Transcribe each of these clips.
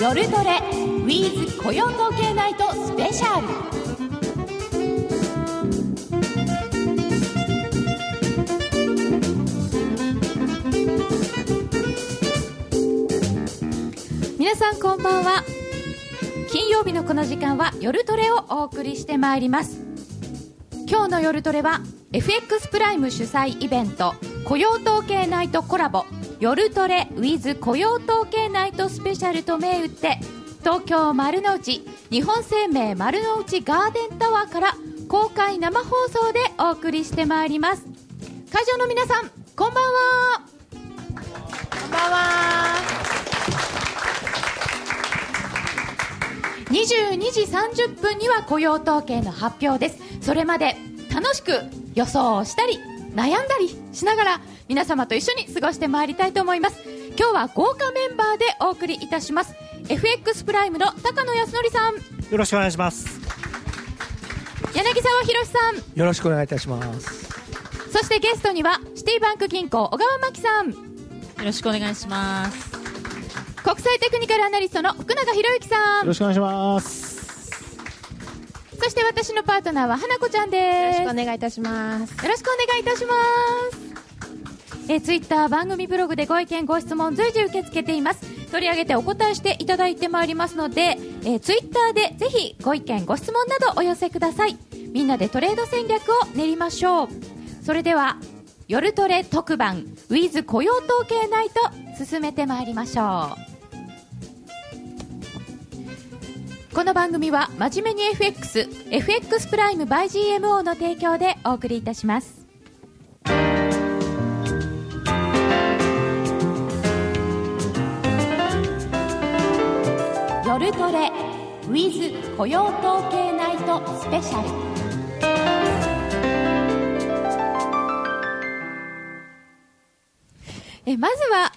夜トレ with 雇用統計ナイトスペシャル。皆さんこんばんは。金曜日のこの時間は夜トレをお送りしてまいります。今日の夜トレは FX プライム主催イベント雇用統計ナイトコラボ。夜トレ with 雇用統計ナイトスペシャルと銘打って東京丸の内日本生命丸の内ガーデンタワーから公開生放送でお送りしてまいります。会場の皆さんこんばんは。こんばんは。22時30分には雇用統計の発表です。それまで楽しく予想をしたり悩んだりしながら皆様と一緒に過ごしてまいりたいと思います今日は豪華メンバーでお送りいたします FX プライムの高野康則さんよろしくお願いします。柳沢博さんよろしくお願いいたします。そしてゲストにはシティバンク銀行小川真紀さんよろしくお願いします。国際テクニカルアナリストの福永博之さんよろしくお願いします。そして私のパートナーは花子ちゃんですよろしくお願いいたします。よろしくお願いいたします。えー、ツイッター番組ブログでご意見ご質問随時受け付けています。取り上げてお答えしていただいてまいりますので、えー、ツイッターでぜひご意見ご質問などお寄せください。みんなでトレード戦略を練りましょう。それでは夜トレ特番 with 雇用統計ナイト進めてまいりましょう。この番組は真面目に FX FX プライム by GMO の提供でお送りいたします。夜トレ with 雇用統計ナイトスペシャルえまずは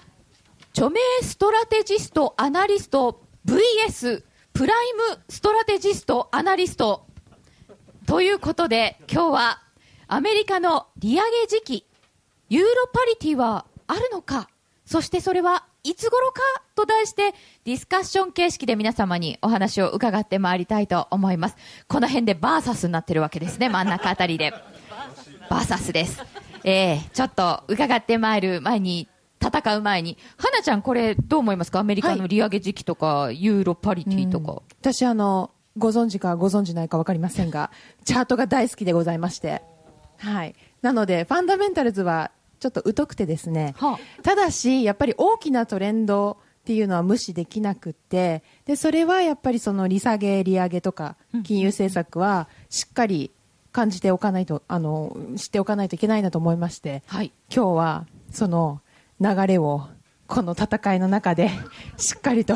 著名ストラテジストアナリスト VS プライムストラテジストアナリスト。ということで今日はアメリカの利上げ時期ユーロパリティはあるのか？そしてそれはいつ頃かと題してディスカッション形式で皆様にお話を伺ってまいりたいと思います。この辺でバーサスになってるわけですね真ん中あたりで。バーサスです。えー、ちょっと伺ってまいる前に戦う前に。花ちゃんこれどう思いますか？アメリカの利上げ時期とか、ユーロパリティとか、私あのご存知かご存知ないか分かりませんがチャートが大好きでございまして。はい。なのでファンダメンタルズはちょっと疎くてですね、はただしやっぱり大きなトレンドっていうのは無視できなくってでそれはやっぱりその利下げ利上げとか金融政策はしっかり感じておかないとあの知っておかないといけないなと思いましてはい。今日はその流れをこの戦いの中でしっかりと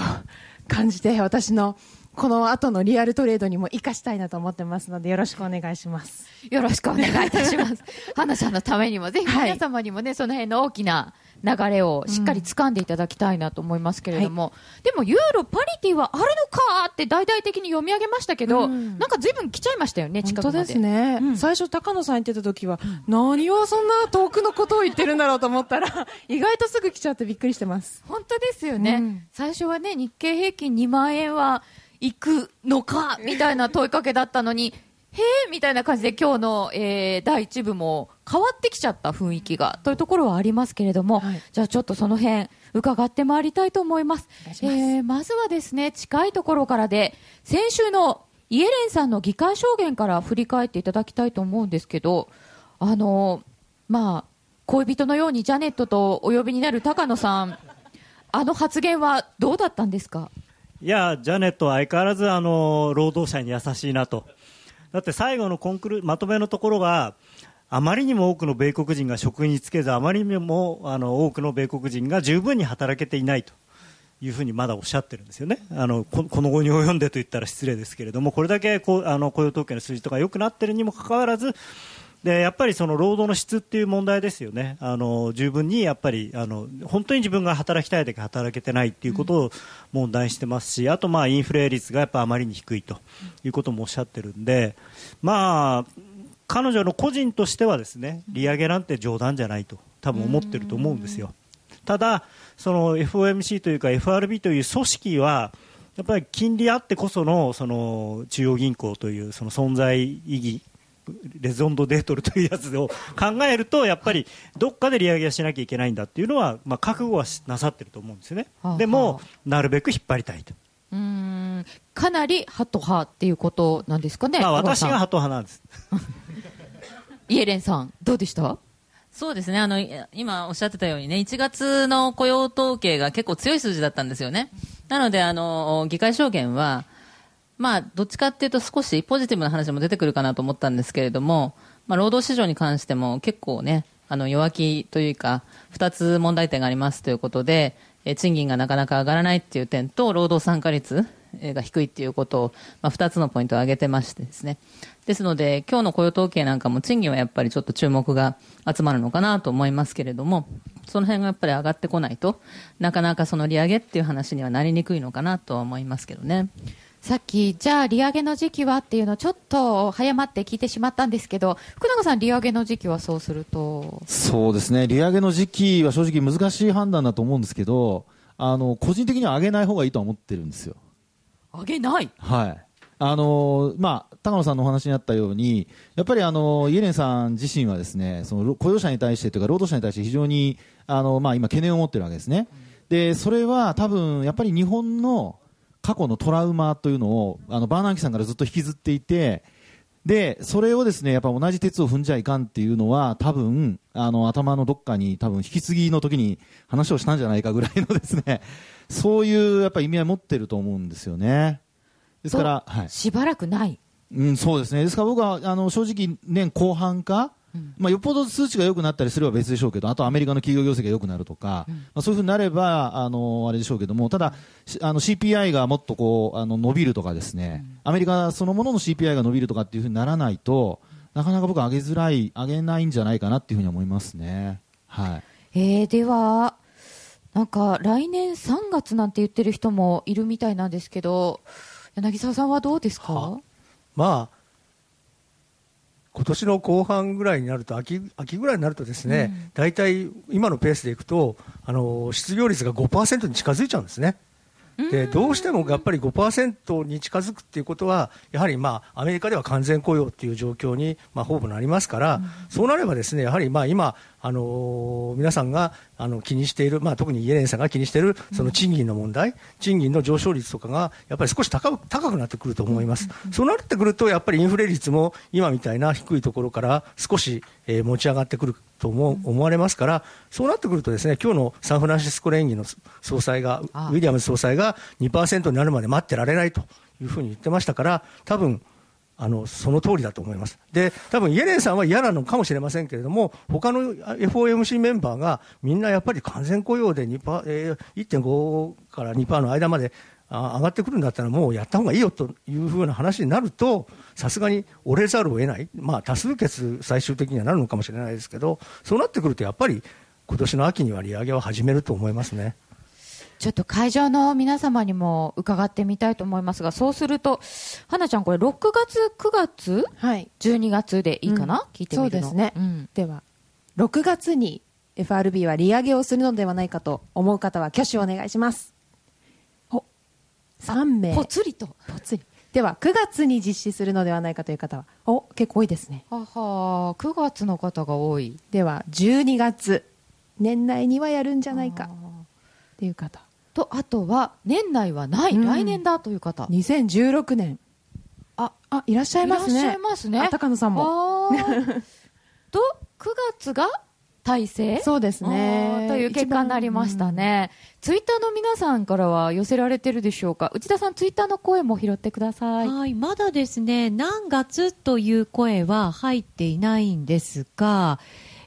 感じて私のこの後のリアルトレードにも生かしたいなと思ってますのでよろしくお願いします。よろしくお願いいたします。花ちゃんのためにも、ぜひはい。皆様にもね、その辺の大きな流れをしっかり掴んでいただきたいなと思いますけれども、でもユーロパリティはあるのかって大々的に読み上げましたけど、うん。なんか随分来ちゃいましたよね、近くまで。本当ですね、うん。最初高野さん言ってた時は、何をそんな遠くのことを言ってるんだろうと思ったら 意外とすぐ来ちゃってびっくりしてます。本当ですよね、うん。最初はね、日経平均2万円は行くのかみたいな問いかけだったのに、へえみたいな感じで今日の、えー第一部も変わってきちゃった雰囲気がというところはありますけれども、はい。じゃあちょっとその辺伺ってまいりたいと思います。ます。えーまずはですね、近いところからで、先週のイエレンさんの議会証言から振り返っていただきたいと思うんですけど、あのまあ、恋人のようにジャネットとお呼びになる高野さん、あの発言はどうだったんですか？いや、ジャネットは相変わらずあの労働者に優しいなと。だって最後のコンクルまとめのところが、あまりにも多くの米国人が職に就けず、あまりにもあの多くの米国人が十分に働けていないというふうにまだおっしゃってるんですよね。あのこの後に及んでと言ったら失礼ですけれども、これだけこうあの雇用統計の数字とか良くなってるにもかかわらず、でやっぱりその労働の質っていう問題ですよね、あの十分にやっぱりあの本当に自分が働きたいだけ働けてないっていうことを問題にしてますし、あとまあインフレ率がやっぱあまりに低いということもおっしゃってるんで、まあ、彼女の個人としてはですね利上げなんて冗談じゃないと多分思ってると思うんですよ。ただ、その FOMC というか FRB という組織はやっぱり金利あってこそのその中央銀行というその存在意義レゾンドデートルというやつを考えるとやっぱりどっかで利上げはしなきゃいけないんだっていうのは、まあ、覚悟はなさってると思うんですよね、はあはあ。でもなるべく引っ張りたいと、うーん。かなりハト派っていうことなんですかね、まあ、私がハト派なんです。イエレンさん、どうでした？そうですね。あの、い今おっしゃってたようにね、1月の雇用統計が結構強い数字だったんですよね。なので、あの、議会証言は、まあ、どっちかっていうと少しポジティブな話も出てくるかなと思ったんですけれども、まあ、労働市場に関しても結構ね、あの、弱気というか、二つ問題点がありますということで、え賃金がなかなか上がらないっていう点と、労働参加率が低いっていうことを、まあ、二つのポイントを挙げてましてですね。ですので、今日の雇用統計なんかも賃金はやっぱりちょっと注目が集まるのかなと思いますけれども、その辺がやっぱり上がってこないとなかなかその利上げっていう話にはなりにくいのかなとは思いますけどね。さっき、じゃあ利上げの時期はっていうのをちょっと早まって聞いてしまったんですけど、福永さん、利上げの時期はそうすると、そうですね、利上げの時期は正直難しい判断だと思うんですけど、あの個人的には上げない方がいいとは思ってるんですよ。上げない？はい。あのまあ、高野さんのお話にあったように、やっぱりあのイエレンさん自身はですね、その雇用者に対してというか労働者に対して非常にあのまあ今懸念を持ってるわけですね。で、それは多分やっぱり日本の過去のトラウマというのをあのバーナンキさんからずっと引きずっていて、で、それをですね、やっぱ同じ鉄を踏んじゃいかんっていうのは、多分、あの、頭のどっかに多分引き継ぎの時に話をしたんじゃないかぐらいのですね、そういうやっぱ意味合い持ってると思うんですよね。ですから、はい。しばらくない。うん、そうですね。ですから僕は、あの、正直、年後半か、まあ、よっぽど数値が良くなったりすれば別でしょうけど、あとアメリカの企業業績が良くなるとか、まあ、そういうふうになれば、あの、あれでしょうけども、ただ、しあの、CPI がもっとこう、あの、伸びるとかですね、アメリカそのものの CPI が伸びるとかっていうふうにならないと、なかなか僕は上げづらい、上げないんじゃないかなっていうふうに思いますね。はい。えー、では、なんか来年3月なんて言ってる人もいるみたいなんですけど、柳沢さんはどうですか？はまあ、今年の後半ぐらいになると秋、秋ぐらいになるとですね、大体今のペースでいくと、あの失業率が5%に近づいちゃうんですね。でどうしてもやっぱり5%に近づくっていうことは、やはりまあアメリカでは完全雇用っていう状況にまあほぼなりますから、そうなればですねやはりまあ今、あのー皆さんがあの気にしている、まあ、特にイエレンさんが気にしているその賃金の問題、賃金の上昇率とかがやっぱり少し高く高くなってくると思います、そうなってくると、やっぱりインフレ率も今みたいな低いところから少し、えー持ち上がってくると思う思われますから、そうなってくると、ですね今日のサンフランシスコ連議の総裁が、ウィリアムズ総裁が2%になるまで待ってられないというふうに言ってましたから、多分あのその通りだと思います。で、多分イエレンさんは嫌なのかもしれませんけれども、他の FOMC メンバーがみんなやっぱり完全雇用で2%、えー、1.5から2%の間まであ上がってくるんだったら、もうやった方がいいよというふうな話になると、さすがに折れざるを得ない、まあ、多数決、最終的にはなるのかもしれないですけど、そうなってくると、やっぱり今年の秋には利上げを始めると思いますね。ちょっと会場の皆様にも伺ってみたいと思いますが、そうすると、花ちゃん、これ、6月、9月、はい。12月でいいかな、うん聞いてみるのそうですねんでは、6月に FRB は利上げをするのではないかと思う方は挙手をお願いします。お、3名。ぽつりと。ぽつり。では、9月に実施するのではないかという方は、お、結構多いですね。はは9月の方が多い。では、12月、年内にはやるんじゃないかっていう方。と、あとは、年内はない、うん来年だという方。2016年。あ、あ、いらっしゃいますね。いらっしゃいますねあ高野さんも。と、9月が体制そうですねという結果になりましたね。ツイッターの皆さんからは寄せられてるでしょうか？内田さん、ツイッターの声も拾ってください。はい、まだですね、何月という声は入っていないんですが、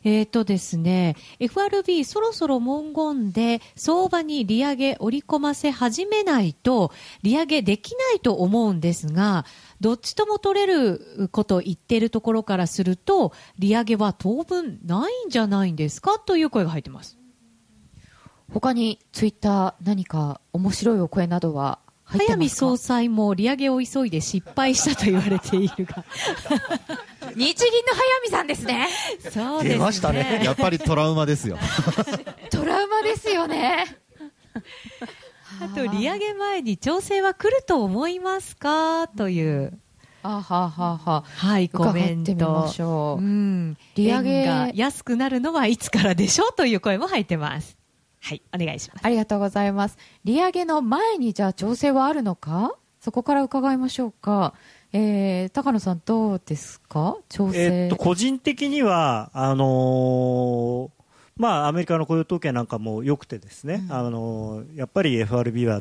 えーとですね、FRB そろそろ文言で相場に利上げ織り込ませ始めないと利上げできないと思うんですが、どっちとも取れることを言っているところからすると、利上げは当分ないんじゃないんですか？という声が入ってます。他にツイッター何か面白いお声などは早見総裁も利上げを急いで失敗したと言われているが。日銀の早見さんですね。そうですね。出ましたねやっぱりトラウマですよ。トラウマですよね。あと利上げ前に調整は来ると思いますか？という、あははははい、コメント。しょう、うん、利上げ円が安くなるのはいつからでしょう？という声も入ってます。はい、お願いします。ありがとうございます。利上げの前にじゃあ調整はあるのか？そこから伺いましょうか。えー、高野さんどうですか？調整、えっと、個人的には、あのーまあ、アメリカの雇用統計なんかも良くてですね、あのーやっぱり FRB は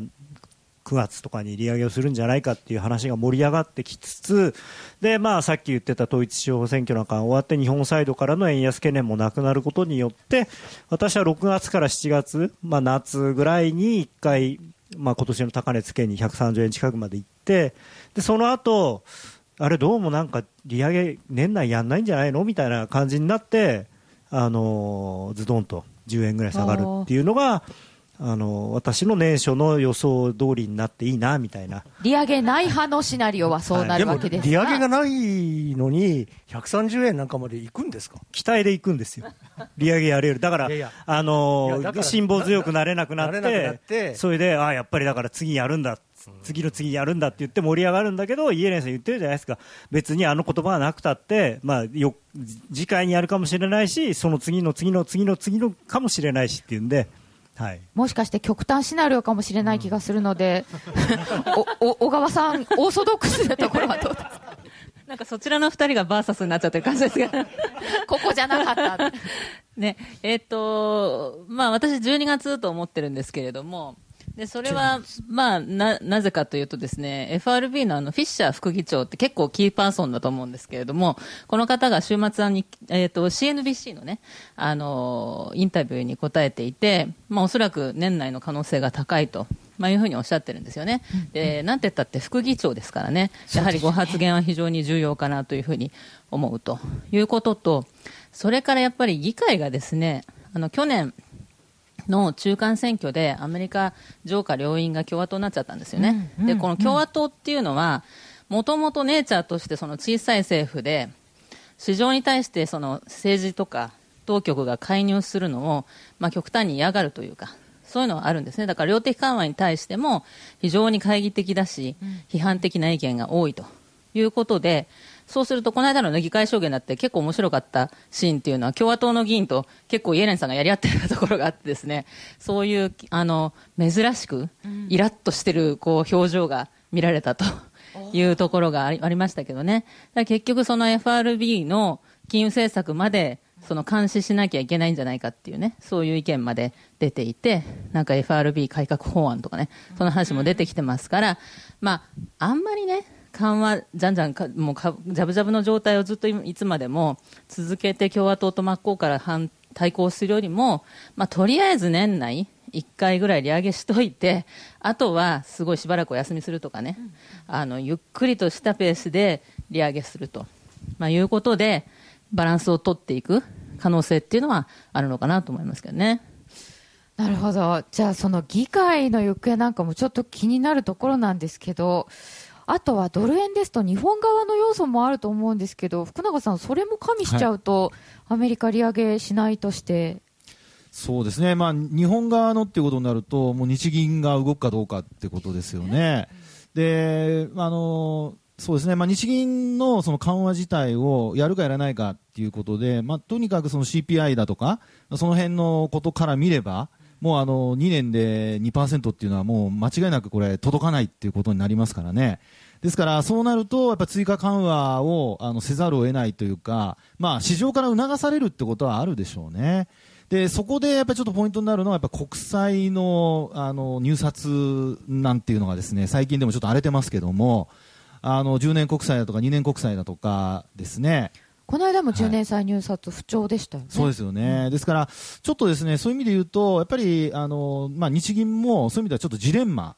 9月とかに利上げをするんじゃないかっていう話が盛り上がってきつつで、まあ、さっき言ってた統一地方選挙なんかが終わって日本サイドからの円安懸念もなくなることによって私は6月から7月、まあ、夏ぐらいに1回、まあ、今年の高値付けに130円近くまで行ってでその後あれどうもなんか利上げ年内やんないんじゃないの？みたいな感じになって、あのーズドンと10円ぐらい下がるっていうのが、あのー私の年初の予想通りになっていいなみたいな。利上げない派のシナリオはそうなるわけです利上げがないのに130円なんかまで行くんですか？期待でいくんですよ、利上げやれる、だから、いやいや。あの辛抱強くなれなくなっなれなくなて、って。それで、あやっぱりだから次やるんだ、次の次やるんだって言って盛り上がるんだけど、イエレンさん言ってるじゃないですか、別にあの言葉がなくたって、まあ、よ次回にやるかもしれないし、その次の次の次の次のかもしれないしっていうんで、はい、もしかして極端シナリオかもしれない気がするので、おお小川さん、オーソドックスなところはどうですか？なんかそちらの二人がバーサスになっちゃってる感じですが。ここじゃなかった。ね、えっ、と、まあ私12月と思ってるんですけれども、で、それは、まあ、な、なぜかというとですね、FRB のあの、フィッシャー副議長って結構キーパーソンだと思うんですけれども、この方が週末に、えっ、と、CNBC のね、あの、インタビューに答えていて、まあおそらく年内の可能性が高いと。まあ、いうふうにおっしゃってるんですよね。で、なんて言ったって副議長ですからね、やはりご発言は非常に重要かなというふうに思うということと、それからやっぱり議会がですね、あの、去年、の中間選挙でアメリカ上下両院が共和党になっちゃったんですよね。で、この共和党っていうのは、もともとネイチャーとしてその小さい政府で、市場に対してその政治とか当局が介入するのを、まあ、極端に嫌がるというか、そういうのはあるんですね。だから量的緩和に対しても非常に懐疑的だし、批判的な意見が多いということで、そうすると、この間の、議会証言だって結構面白かったシーンっていうのは、共和党の議員と結構イエレンさんがやり合ってるところがあってですね、そういう、あの、珍しく、イラッとしてる、こう、表情が見られたというところがありありましたけどね。結局その FRB の金融政策まで、その監視しなきゃいけないんじゃないかっていうね、そういう意見まで出ていて、なんか FRB 改革法案とかね、その話も出てきてますから、まあ、あんまりね、緩和、じゃんじゃんか、もうか、じゃぶじゃぶの状態をずっといいつまでも続けて共和党と真っ向から反対抗するよりも、まあ、とりあえず年内、1回ぐらい利上げしといて、あとはすごいしばらくお休みするとかね、あの、ゆっくりとしたペースで利上げすると、まあ、いうことで、バランスを取っていく可能性っていうのはあるのかなと思いますけどね。なるほど。じゃあ、その議会の行方なんかもちょっと気になるところなんですけど、あとはドル円ですと日本側の要素もあると思うんですけど、福永さん、それも加味しちゃうと、アメリカ利上げしないとして、そうですね、まあ、日本側のっていうことになると、もう日銀が動くかどうかってことですよね。で、あのそうですね、まあ、日銀のその緩和自体をやるかやらないかっていうことで、まあ、とにかくその CPI だとか、その辺のことから見れば、もうあの2年で2%っていうのはもう間違いなくこれ届かないっていうことになりますからね。ですから、そうなると、やっぱ追加緩和をあのせざるを得ないというか、まあ、市場から促されるってことはあるでしょうね。で、そこでやっぱちょっとポイントになるのは、やっぱ国債のあの入札なんていうのがですね、最近でもちょっと荒れてますけども、あの10年国債だとか2年国債だとかですね、この間も10年債入札不調でしたよね。そうですよね、ですから、ちょっとですねそういう意味で言うと、やっぱりあの、まあ、日銀もそういう意味ではちょっとジレンマ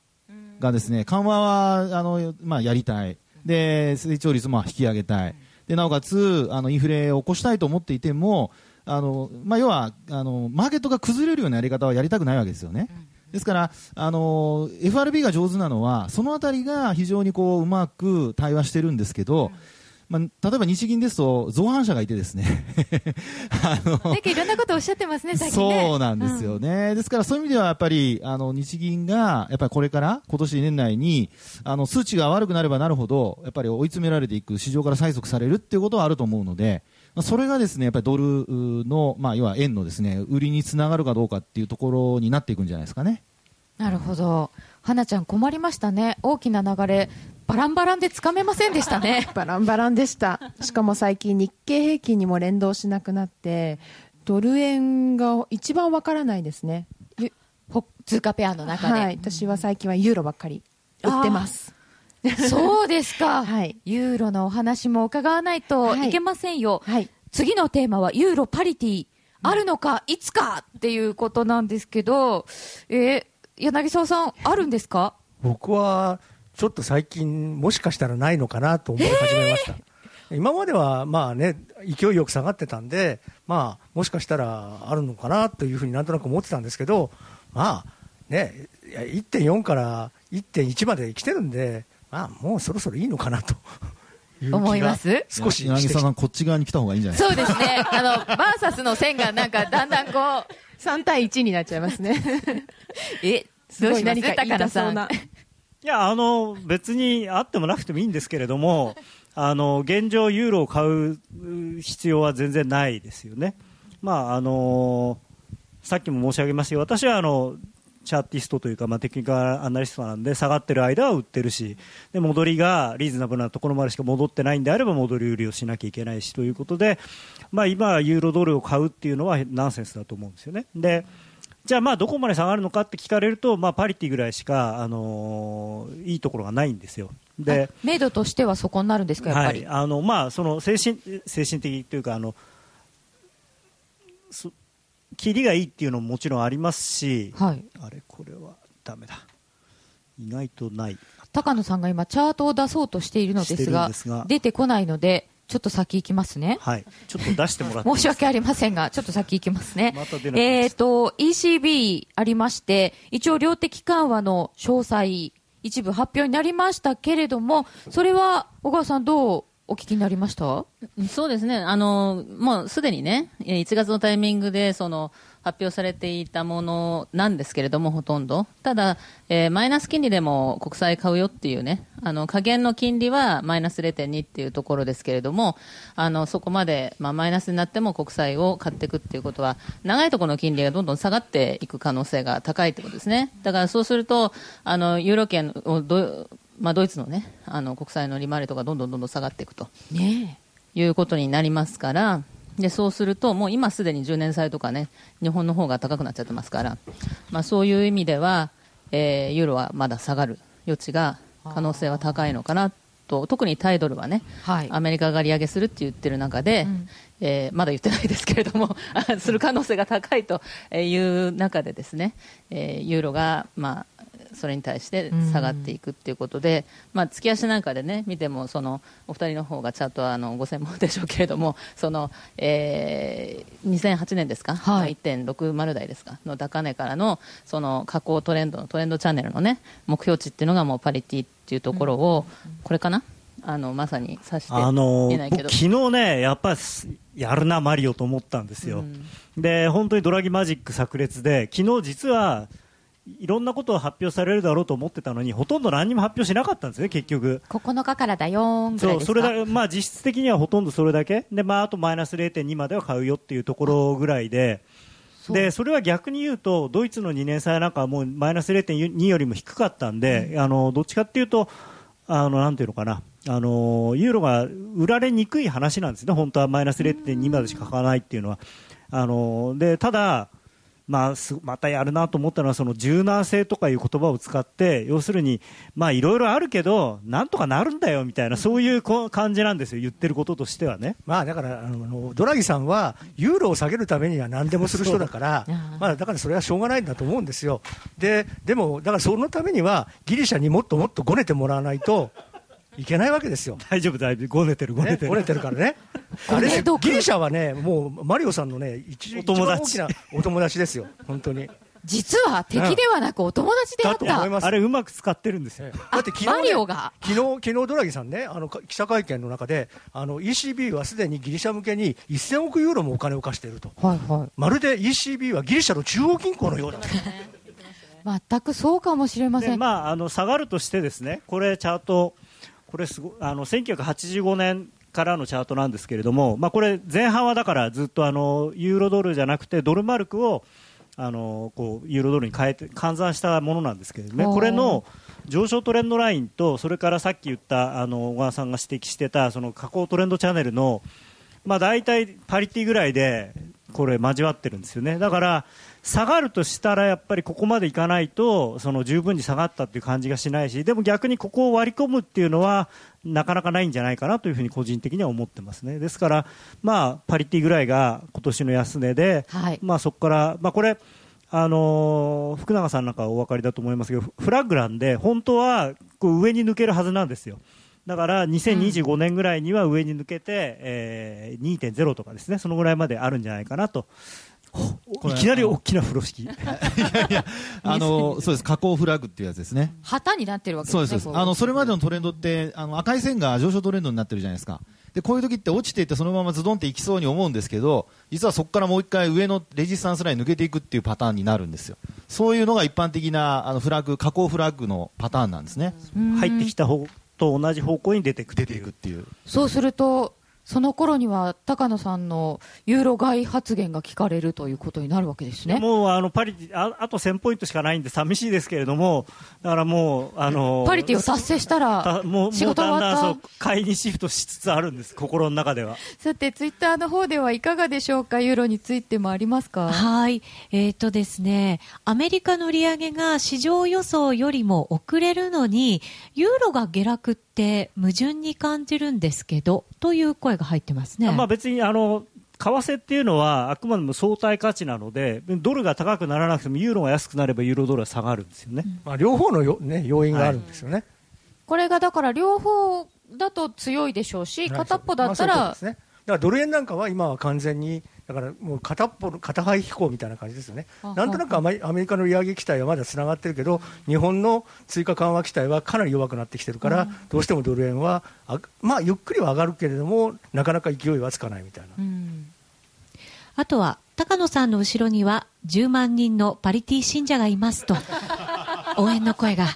がですね緩和はあの、まあ、やりたい、で成長率も引き上げたい、でなおかつあのインフレを起こしたいと思っていても、あのまあ、要はあのマーケットが崩れるようなやり方はやりたくないわけですよね。ですから、あの FRB が上手なのは、そのあたりが非常にこううまく対話してるんですけど、まあ、例えば日銀ですと造反者がいてですね あのいろんなことをおっしゃってますね、最近ね。そうなんですよね、ですからそういう意味ではやっぱりあの日銀がやっぱりこれから今年年内にあの数値が悪くなればなるほどやっぱり追い詰められていく市場から催促されるっていうことはあると思うのでまあそれがですねやっぱりドルの、まあ、要は円のですね売りにつながるかどうかっていうところになっていくんじゃないですかね。なるほど。花ちゃん困りましたね。大きな流れ、バランバランでつかめませんでしたね。バランバランでした。しかも最近日経平均にも連動しなくなって、ドル円が一番わからないですね。通貨ペアの中で。はい。私は最近はユーロばっかり売ってます。そうですか、はいユーロのお話も伺わないといけませんよ。はい。次のテーマはユーロパリティ。あるのか、いつかっていうことなんですけど、えー柳沢さん、あるんですか？僕はちょっと最近もしかしたらないのかなと思い始めました、今まではまあね勢いよく下がってたんでまあもしかしたらあるのかなというふうになんとなく思ってたんですけどまあねいや1.4から1.1まで来てるんでまあもうそろそろいいのかなと。思います？少し柳沢さんこっち側に来た方がいいんじゃない？ですかそうですね。あの、バーサスの線がなんかだんだんこう、3対1になっちゃいますね。え、すごい何か。たそうんな。いや、あの、別にあってもなくてもいいんですけれども、あの、現状ユーロを買う必要は全然ないですよね。まあ、あの、さっきも申し上げましたけど、私はあの、チャーティストというか、まあ、テクニカルアナリストなんで、下がってる間は売ってるし、で、戻りがリーズナブルなところまでしか戻ってないんであれば、戻り売りをしなきゃいけないしということで、まあ、今、ユーロドルを買うっていうのはナンセンスだと思うんですよね。で、じゃあまあどこまで下がるのかって聞かれると、まあ、パリティぐらいしか、あのーいいところがないんですよ。で、あ明度としてはそこになるんですか、やっぱり？はい、あのまあその精神精神的というかあのそ切りがいいっていうのももちろんありますし、はい。あれこれはダメだ。意外とない。高野さんが今チャートを出そうとしているのですがですが出てこないのでちょっと先行きますね。はい。ちょっと出してもらっていい申し訳ありませんがちょっと先行きますね。また出なくなりました。えっ、と ECB ありまして一応量的緩和の詳細一部発表になりましたけれどもそれは小川さんどうお聞きになりました？そうですね、あのもうすでにね、えー1月のタイミングでその発表されていたものなんですけれども、ほとんど、ただ、えーマイナス金利でも国債買うよっていうね、あの下限の金利はマイナス0.2っていうところですけれども、あのそこまで、まあ、マイナスになっても国債を買っていくっていうことは、長いところの金利がどんどん下がっていく可能性が高いってことですね。だからそうすると、あのユーロ圏をどまあ、ドイツのね、あの国債の利回りとかどんどんどんどん下がっていくと。ねいうことになりますから、でそうすると、もう今すでに10年債とかね、日本の方が高くなっちゃってますから、まあ、そういう意味では、えーユーロはまだ下がる余地が、可能性は高いのかなと、特にタイドルはね、はい。アメリカが利上げするって言ってる中で、うん。えーまだ言ってないですけれども、あ する可能性が高いという中でですね、えーユーロが、まあ、それに対して下がっていくっていうことで、まあ、月足なんかでね、見ても、その、お二人の方がチャートはあのご専門でしょうけれども、その、えー2008年ですか、はい。1.60台ですか、の高値からの、その、下降トレンドの、トレンドチャンネルのね、目標値っていうのがもうパリティっていうところを、これかな？あの、まさに指してあのいないけど。僕昨日ね、やっぱりやるな、マリオと思ったんですよ、で本当にドラギマジック炸裂で、昨日実はいろんなことを発表されるだろうと思ってたのに、ほとんど何にも発表しなかったんですね、結局。9日からだよそれだまあ、実質的にはほとんどそれだけ。で、まあ、あとマイナス0.2までは買うよっていうところぐらいで。そう。でそれは逆に言うとドイツの2年債なんかはもうマイナス0.2よりも低かったんで、あのどっちかっていうとあのなんていうのかな。あのユーロが売られにくい話なんですね。本当はマイナス0.2までしか買わないっていうのは。あのでただまあ、すまたやるなと思ったのはその柔軟性とかいう言葉を使って要するにまあいろいろあるけどなんとかなるんだよみたいなそういう感じなんですよ言ってることとしてはね。まあだからあのドラギさんはユーロを下げるためには何でもする人だから まあだからそれはしょうがないんだと思うんですよででもだからそのためにはギリシャにもっともっとごねてもらわないといけないわけですよ。大丈夫大丈夫。ごねてるごねてる、ねごねてるからね。あれね毒ギリシャはねもうマリオさんのね一お友達。一番大きなお友達ですよ。本当に。実は敵ではなくお友達であった。だと思います。あれうまく使ってるんですよ。だって昨日、ね、マリオが。昨日昨日ドラギさんねあのか記者会見の中であの ECB はすでにギリシャ向けに1000億ユーロもお金を貸していると。はいはい。まるで ECB はギリシャの中央銀行のようだと。全くそうかもしれません。でまあ、あの下がるとしてですねこれチャートこれすごあの1985年からのチャートなんですけれども、まあ、これ前半はだからずっとあのユーロドルじゃなくてドルマルクをあのこうユーロドルに変えて換算したものなんですけれどもね。これの上昇トレンドラインとそれからさっき言ったあの小川さんが指摘してたその下降トレンドチャンネルのまあ、大体パリティぐらいでこれ交わってるんですよね。だから下がるとしたらやっぱりここまでいかないとその十分に下がったっていう感じがしないしでも逆にここを割り込むっていうのはなかなかないんじゃないかなというふうに個人的には思ってますね。ですからまあパリティぐらいが今年の安値で、はい。まあそこからまあこれあのー福永さんなんかはお分かりだと思いますけどフフラッグなんで本当はこう上に抜けるはずなんですよ。だから2025年ぐらいには上に抜けて、えー2.0とかですね。そのぐらいまであるんじゃないかなといきなり大きな風呂敷。あのそうです。加工フラッグっていうやつですね。旗になってるわけそうです。そうですあのそれまでのトレンドってあの赤い線が上昇トレンドになってるじゃないですか。でこういう時って落ちていってそのままズドンっていきそうに思うんですけど実はそこからもう一回上のレジスタンスライン抜けていくっていうパターンになるんですよ。そういうのが一般的なあのフラッグ加工フラッグのパターンなんですね。入ってきた方と同じ方向に出てく出ていくっていう。そうすると、その頃には高野さんのユーロ買い発言が聞かれるということになるわけですね。もうあのパリああと1000ポイントしかないんで寂しいですけれどもだからもうあのパリティを達成したらたもう仕事終わっただんだんそう買いにシフトしつつあるんです心の中ではさて、ツイッターの方ではいかがでしょうか、ユーロについてもありますか？はい。えっ、とですね、アメリカの利上げが市場予想よりも遅れるのに、ユーロが下落って矛盾に感じるんですけど、という声が入ってますね。まあ別にあの為替っていうのはあくまでも相対価値なのでドルが高くならなくてもユーロが安くなればユーロドルは下がるんですよね、まあ、両方のよ、ね、要因があるんですよね、これがだから両方だと強いでしょうし、片っぽだったらまあそういうね、だからドル円なんかは今は完全にだからもう片っぽの片肺飛行みたいな感じですよね、あなんとなくアメリカの利上げ期待はまだつながってるけど、日本の追加緩和期待はかなり弱くなってきてるから、どうしてもドル円はあ、まあ、ゆっくりは上がるけれども、なかなか勢いはつかないみたいな。うん。あとは、高野さんの後ろには10万人のパリティ信者がいますと、応援の声が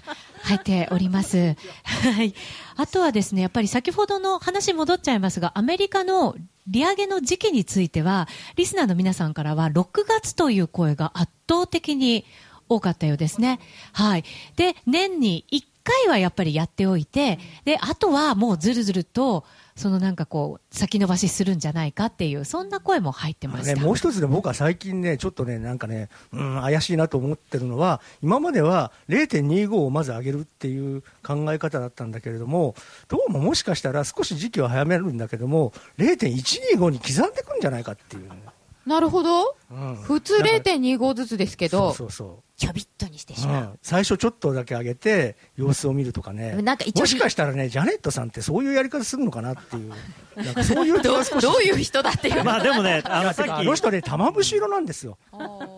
入っております。はい。あとはですね、やっぱり先ほどの話戻っちゃいますが、アメリカの利上げの時期については、リスナーの皆さんからは6月という声が圧倒的に多かったようですね。はい。で、年に1回はやっぱりやっておいて、で、あとはもうずるずると、そのなんかこう、先延ばしするんじゃないかっていう、そんな声も入ってました。ね、もう一つね、僕は最近ね、ちょっとね、なんかね、うん、怪しいなと思ってるのは、今までは0.25をまず上げるっていう考え方だったんだけれども、どうももしかしたら少し時期を早めるんだけども、0.125に刻んでいくんじゃないかっていうね、なるほど。うん普通0.25ずつですけど、そうそうちょびっとにしてしそう、うまう。ん最初ちょっとだけ上げて、様子を見るとかね、なんかもしかしたらね、ジャネットさんってそういうやり方するのかなっていう、なんかそういう気どうが少しどういう人だっていう。まあでもねあのさっきあの人ね、玉虫色なんですよ。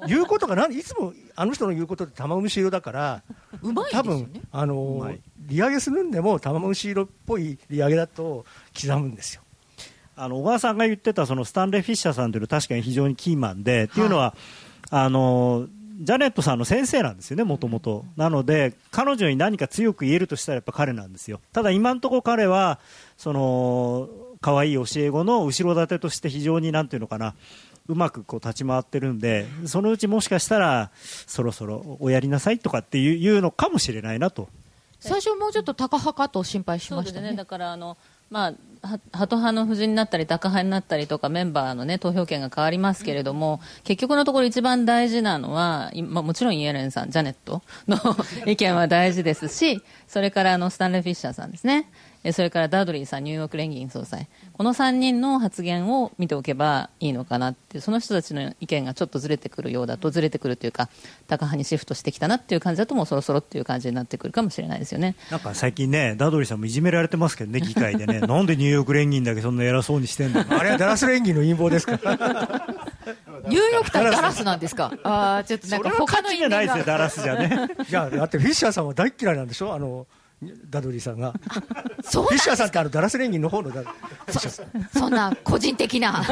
言うことがなんいつもあの人の言うことって玉虫色だから、うまい多ですよね分。あのうまい利上げするんでも玉虫色っぽい利上げだと刻むんですよ。あの小川さんが言ってたそのスタンレー・フィッシャーさんというのは確かに非常にキーマンで、っていうのはあのジャネットさんの先生なんですよね、もともと。なので、彼女に何か強く言えるとしたらやっぱ彼なんですよ。ただ今のところ彼は、その、可愛い教え子の後ろ盾として非常になんていうのかな、うまくこう立ち回ってるんで、そのうちもしかしたら、そろそろおやりなさいとかっていういうのかもしれないなと。最初もうちょっと高派かと心配しそうですね、ましたねだ。からあの、まあ、はハト派の夫人になったり、タカ派になったりとか、メンバーの、ね、投票権が変わりますけれども、結局のところ、一番大事なのは、ま、もちろんイエレンさん、ジャネットの 意見は大事ですし、それからあのスタンレー・フィッシャーさんですね、それからダードリーさん、ニューヨーク連銀総裁、この3人の発言を見ておけばいいのかなって、その人たちの意見がちょっとずれてくるようだと、ずれてくるというか、高派にシフトしてきたなっていう感じだと、もうそろそろっていう感じになってくるかもしれないですよね。なんか最近ね、ダドリーさんもいじめられてますけどね、議会でね、なんでニューヨーク連銀だけそんな偉そうにしてんだあれはダラス連銀の陰謀ですか？ら。ニューヨーク対ダラスなんですか？ああ、ちょっとなんか他のじゃないですよ、ダラスじゃね。いや、だってフィッシャーさんは大っ嫌いなんでしょ？あの、ダドリーさんが。そうフィッシャーさんってあのダラス連銀の方のダフィッシャーさん。そんな個人的な。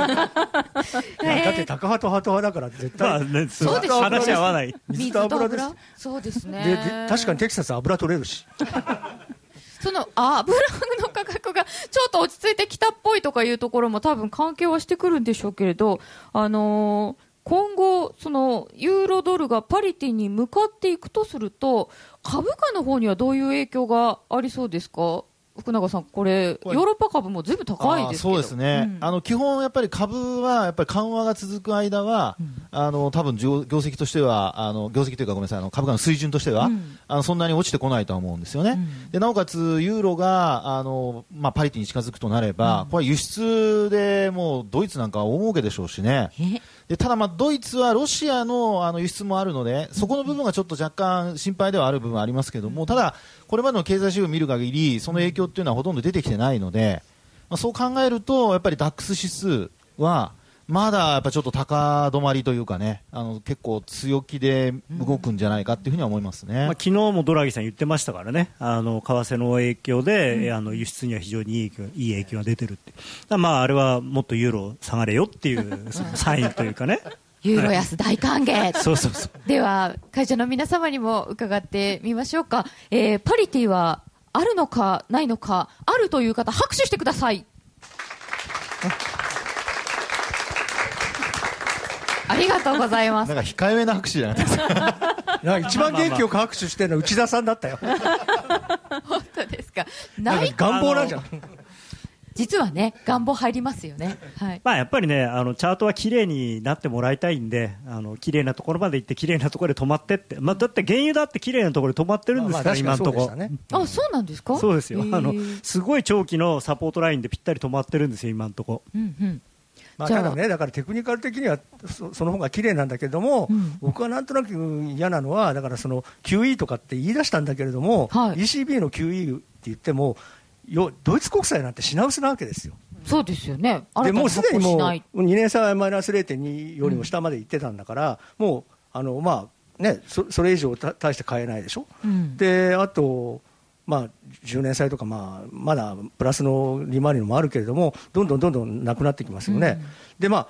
いやだってタカ派とハト派だから絶対。まあね、そうですよ話合わない。水と油？です。そうですね。でで確かにテキサスは油取れるし。そのあ油の価格がちょっと落ち着いてきたっぽいとかいうところも多分関係はしてくるんでしょうけれど、あのー今後、そのユーロドルがパリティに向かっていくとすると株価の方にはどういう影響がありそうですか？福永さん、これ、ヨーロッパ株もずいぶん高いですそうですね、うん。あの基本、やっぱり株はやっぱり緩和が続く間は、あの多分業業績としてはあの業績というかごめんなさいあの株価の水準としては、うん。あのそんなに落ちてこないとは思うんですよね、うん。でなおかつユーロがあの、まあ、パリティに近づくとなれば、これは輸出でもうドイツなんかは大儲けでしょうしね。え？でただ、まあドイツはロシアのあの輸出もあるのでそこの部分がちょっと若干心配ではある部分ありますけどもただ、これまでの経済指標を見る限りその影響っていうのはほとんど出てきてないので、まあ、そう考えるとやっぱりダックス指数はまだやっぱちょっと高止まりというかねあの結構強気で動くんじゃないかっていうふうには思いますね。まあ、昨日もドラギさん言ってましたからね、あの為替の影響で、あの輸出には非常にいい影響いい影響が出てるって、まああれはもっとユーロ下がれよっていうその サインというかね、ユーロ安大歓迎。そうそうそう。では会社の皆様にも伺ってみましょうか、えーパリティはあるのかないのかあるという方拍手してくださいありがとうございます。なんか控えめな拍手じゃないですか？一番元気よく拍手してるのは内田さんだったよ。本当ですか？なんか願望なんじゃん。実はね願望入りますよね。はい。まあ、やっぱりね、あのチャートは綺麗になってもらいたいんで、あの綺麗なところまで行って、綺麗なところで止まってって、まあ、だって原油だって綺麗なところで止まってるんですから、まあ今のところ。確かにそうであそうなんですか？そうですよ、あのすごい長期のサポートラインでぴったり止まってるんですよ、今のとこ。ろ。うんうんまあ、ただね、だからテクニカル的にはそその方が綺麗なんだけども、うん。僕はなんとなく嫌なのは、だからその QE とかって言い出したんだけれども、はい。ECB の QE って言っても、よドイツ国債なんて品薄なわけですよ。そうですよね。でもうすでにもう新たに発行しない。2年債はマイナス0.2よりも下まで行ってたんだから、もうあの、まあね、そそれ以上た大して買えないでしょ。うん。であと、まあ、10年債とか、まあ、まだプラスの利回りのもあるけれども、どんどんどんどんなくなってきますよね。でまあ、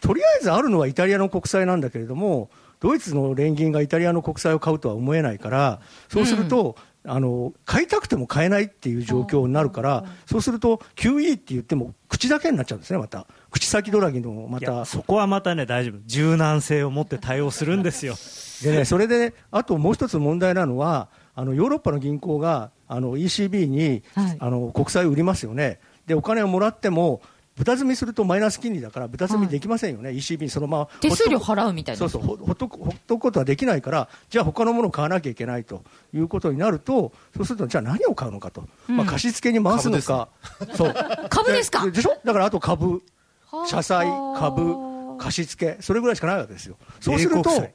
とりあえずあるのはイタリアの国債なんだけれども、ドイツの連銀がイタリアの国債を買うとは思えないから、そうすると、あの買いたくても買えないっていう状況になるから、そうすると QE って言っても口だけになっちゃうんですね、また。口先ドラギのまたそこはまたね、大丈夫、柔軟性を持って対応するんですよ。でね、それで、あともう一つ問題なのは、あのヨーロッパの銀行があの ECB に、はい。あの国債を売りますよね、でお金をもらっても、豚積みするとマイナス金利だから、豚積みできませんよね、ECB にそのまま。手数料払うみたいな。そうそうほほっとくことはできないから、じゃあ他のものを買わなきゃいけないと。いうことになると、そうすると、じゃあ何を買うのかと、まあ、貸し付けに回すのか、そう。株ですか？でしょ？だからあと株、はあ。社債、株、貸し付け、それぐらいしかないわけですよ。そうすると米国債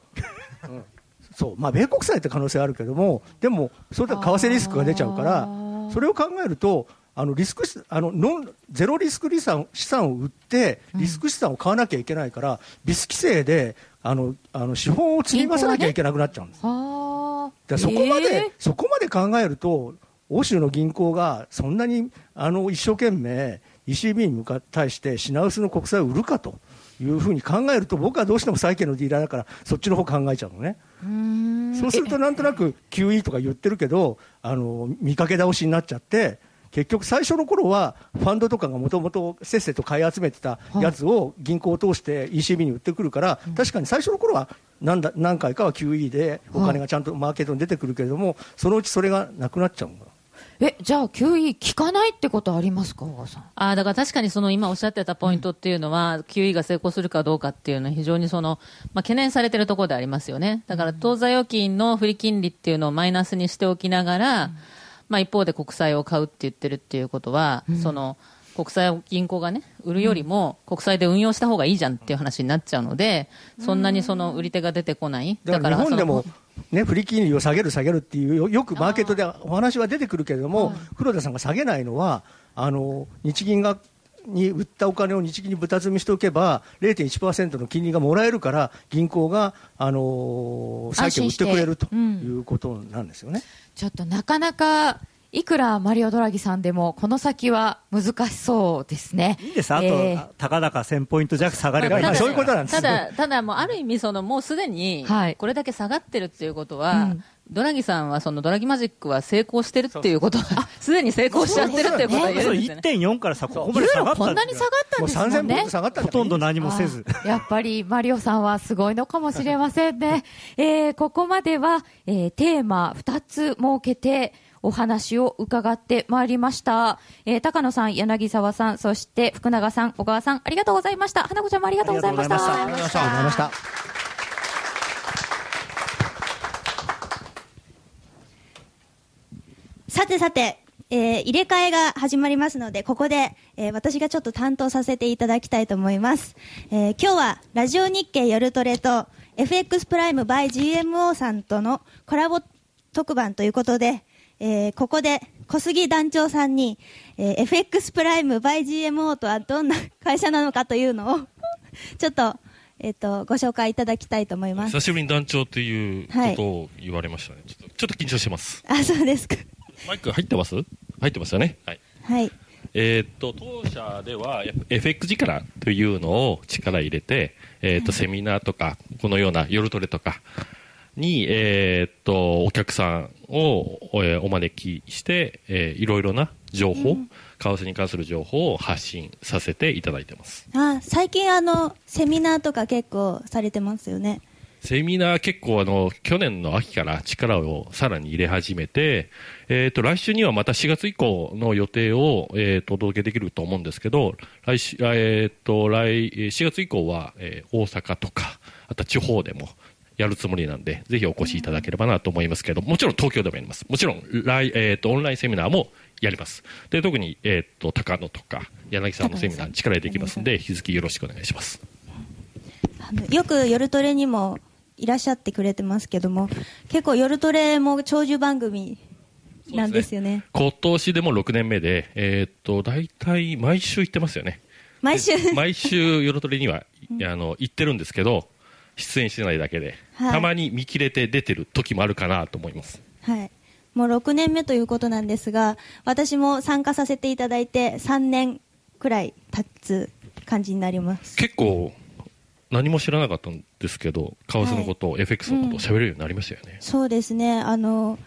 そうまあ、米国債って可能性あるけども、でも、それで為替リスクが出ちゃうから、それを考えると、あのリスクしあのノンゼロリスク資産資産を売って、リスク資産を買わなきゃいけないから、ビス規制であのあの資本を積み増さなきゃいけなくなっちゃうんです。はあだからそこまで、えー。そこまで考えると、欧州の銀行がそんなにあの一生懸命 ECB に向か対して品薄の国債を売るかというふうに考えると、僕はどうしても債券のディーラーだから、そっちの方考えちゃうのね。そうするとなんとなく QE とか言ってるけど、あの見かけ倒しになっちゃって、結局、最初の頃はファンドとかがもともとせっせと買い集めてたやつを銀行を通して ECB に売ってくるから、確かに最初の頃は何だ何回かは QE でお金がちゃんとマーケットに出てくるけれども、そのうちそれがなくなっちゃうんだ。えじゃあ QE 効かないってことありますかあーだから確かにその今おっしゃってたポイントっていうのは、QE が成功するかどうかっていうのは非常にその、まあ、懸念されてるところでありますよね。だから当座預金の振り金利っていうのをマイナスにしておきながら、まあ、一方で国債を買うって言ってるっていうことは、その国債を銀行がね、売るよりも国債で運用した方がいいじゃんっていう話になっちゃうので、そんなにその売り手が出てこない。だから日本でもね、不利金利を下げる、下げるっていうよ、よくマーケットでお話は出てくるけれども、黒田さんが下げないのは、あの日銀がに売ったお金を日銀に豚積みしておけば、0.1%の金利がもらえるから、銀行が、あの債券を売ってくれるということなんですよね。ちょっとなかなか、いくらマリオ・ドラギさんでも、この先は難しそうですね。いいです、あと、えーたかだか1000ポイント弱下がればいいまあそういうことなんですただ、ただもうある意味、そのもうすでにはいこれだけ下がってるっていうことは、うんドラギさんはそのドラギマジックは成功してるっていうことは、すでに成功しちゃってるっていうことは言えるんですよね。1.4からさ、ここまで下がったこんなに下がったんもうですもん3000ポインねト。下がったんほとんど何もせず。やっぱりマリオさんはすごいのかもしれませんね。えーここまでは、えーテーマ2つ設けて、お話を伺ってまいりました。えー高野さん、柳沢さん、そして福永さん、小川さん、ありがとうございました。花子ちゃんもありがとうございました。ありがとうございましたありがとうございました。さてさて、えー入れ替えが始まりますので、ここで、えー私がちょっと担当させていただきたいと思います。えー今日は、ラジオ日経夜トレと、FX プライム by GMO さんとのコラボ特番ということで、えーここで、小杉団長さんに、えー FX プライム by GMO とはどんな会社なのかというのを、ちょっと、えっ、と、ご紹介いただきたいと思います。久しぶりに団長ということを言われましたね。ちょっとちょっと緊張してます。あ、そうですか。マイク入ってます？入ってますよね？はい。はい。えーっと、当社では FX 力というのを力入れて、えーっと、セミナーとか、このような夜トレとかに、えーっと、お客さんを、えーお招きして、えーいろいろな情報、為替に関する情報を発信させていただいてます。あ、最近あの、セミナーとか結構されてますよね。セミナー結構あの、去年の秋から力をさらに入れ始めて、えっ、と、来週にはまた4月以降の予定を、えーとお届けできると思うんですけど、来週、えっ、と、来、えー4月以降は、えー大阪とか、あとは地方でもやるつもりなんで、ぜひお越しいただければなと思いますけど、もちろん東京でもやります。もちろん、来、えっ、と、オンラインセミナーもやります。で、特に、えっ、と、高野とか、柳さんのセミナーに力入れていきますんで、引き続きよろしくお願いします。あのよく夜トレにもいらっしゃってくれてますけども、結構夜トレも長寿番組なんですよね。今年でも6年目で、えーっと、大体毎週行ってますよね。毎週。で毎週、夜トレには、あの、行ってるんですけど、出演してないだけで、はいたまに見切れて出てる時もあるかなと思います。はい。もう6年目ということなんですが、私も参加させていただいて3年くらい経つ感じになります。結構、何も知らなかったんですけど、為替のこと、FX のことを喋れるようになりましたよね。そうですね。あの、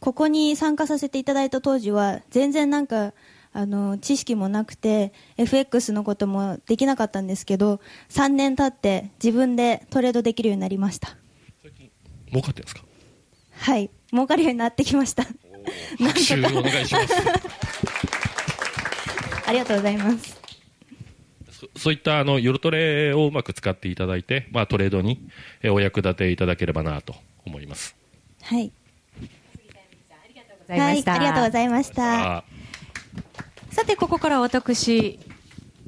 ここに参加させていただいた当時は、全然なんか、あの、知識もなくて、FX のこともできなかったんですけど、3年経って自分でトレードできるようになりました。儲かってるんですか？はい。儲かるようになってきました。拍手お願いします。ありがとうございます。そそういったあの夜トレをうまく使っていただいて、まあ、トレードにえお役立ていただければなと思います。はい。ございましたはい、ありがとうございました。あさて、ここから私、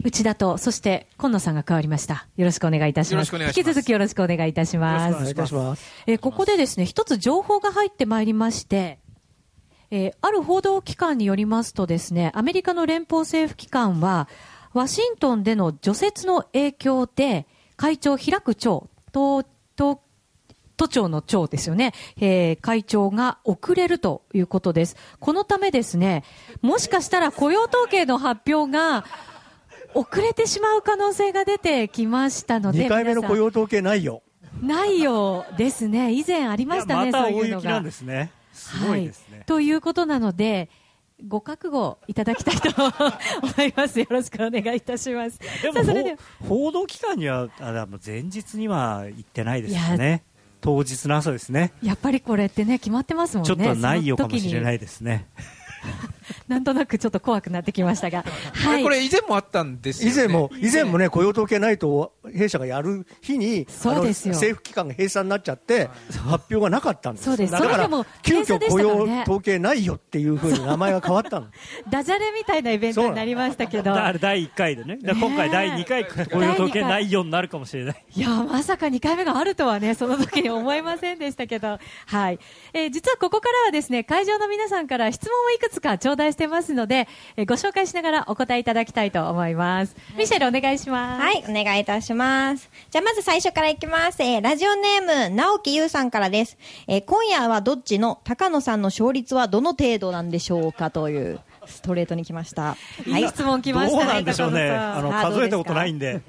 内田と、そして、今野さんが加わりました。よろしくお願いいたします。引き続きよろしくお願いいたします。お願いいたします。えーここでですね、一つ情報が入ってまいりまして、えーある報道機関によりますとですね、アメリカの連邦政府機関は、ワシントンでの除雪の影響で、会長開く長、と、と、都庁の長ですよね、えー会長が遅れるということです。このためですね、もしかしたら雇用統計の発表が遅れてしまう可能性が出てきましたので、2回目の雇用統計ないよ。ないようですね。以前ありましたね、そういうのが。大雪なんですね。すごいですね。はい。ということなので、ご覚悟いただきたいと 思います。よろしくお願いいたします。でさあそれではも、ほ報道機関には、あ前日には行ってないですよいね。当日の朝ですね。やっぱりこれってね、決まってますもんね。ちょっとないよかもしれないい。ですね。なんとなくちょっと怖くなってきましたが、はい、これ以前もあったんですよ、ね、以前も、以前もね、雇用統計ナイトを弊社がやる日に、そうですよ。政府機関が閉鎖になっちゃって、発表がなかったんですそうです。だからそれでも、急遽雇用統計ないよっていうふうに名前が変わったの。ダジャレみたいなイベントになりましたけど、第1回でね、だから今回第2回雇用統計ないようになるかもしれない。いやまさか2回目があるとはね、その時に思いませんでしたけど、はい。えー実はここからはですね、会場の皆さんから質問をいくつか頂戴してますので、えーご紹介しながらお答えいただきたいと思います。ミシェルお願いします。はい、お願いいたします。じゃあまず最初からいきます。えーラジオネーム、直木優さんからです。えー今夜はどっちの高野さんの勝率はどの程度なんでしょうかという、ストレートに来ました。いい質問来ましたねどうなんでしょうね。あの、数えたことないんで。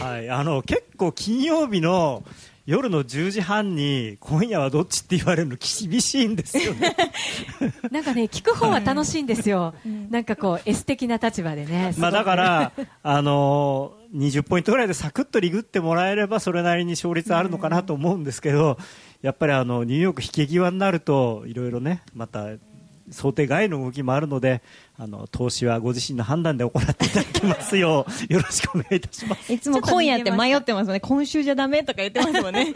はい。あの、結構金曜日の夜の10時半に、今夜はどっちって言われるの厳しいんですよね。なんかね、聞く方は楽しいんですよ。なんかこう、エス的な立場でね。まあだから、あの20ポイントぐらいでサクッとリグってもらえればそれなりに勝率あるのかなと思うんですけど、やっぱりあのニューヨーク引け際になるといろいろねまた想定外の動きもあるのであの投資はご自身の判断で行っていただきますよう よろしくお願いいたします。いつも今夜って迷ってますね。今週じゃダメとか言ってますもんね。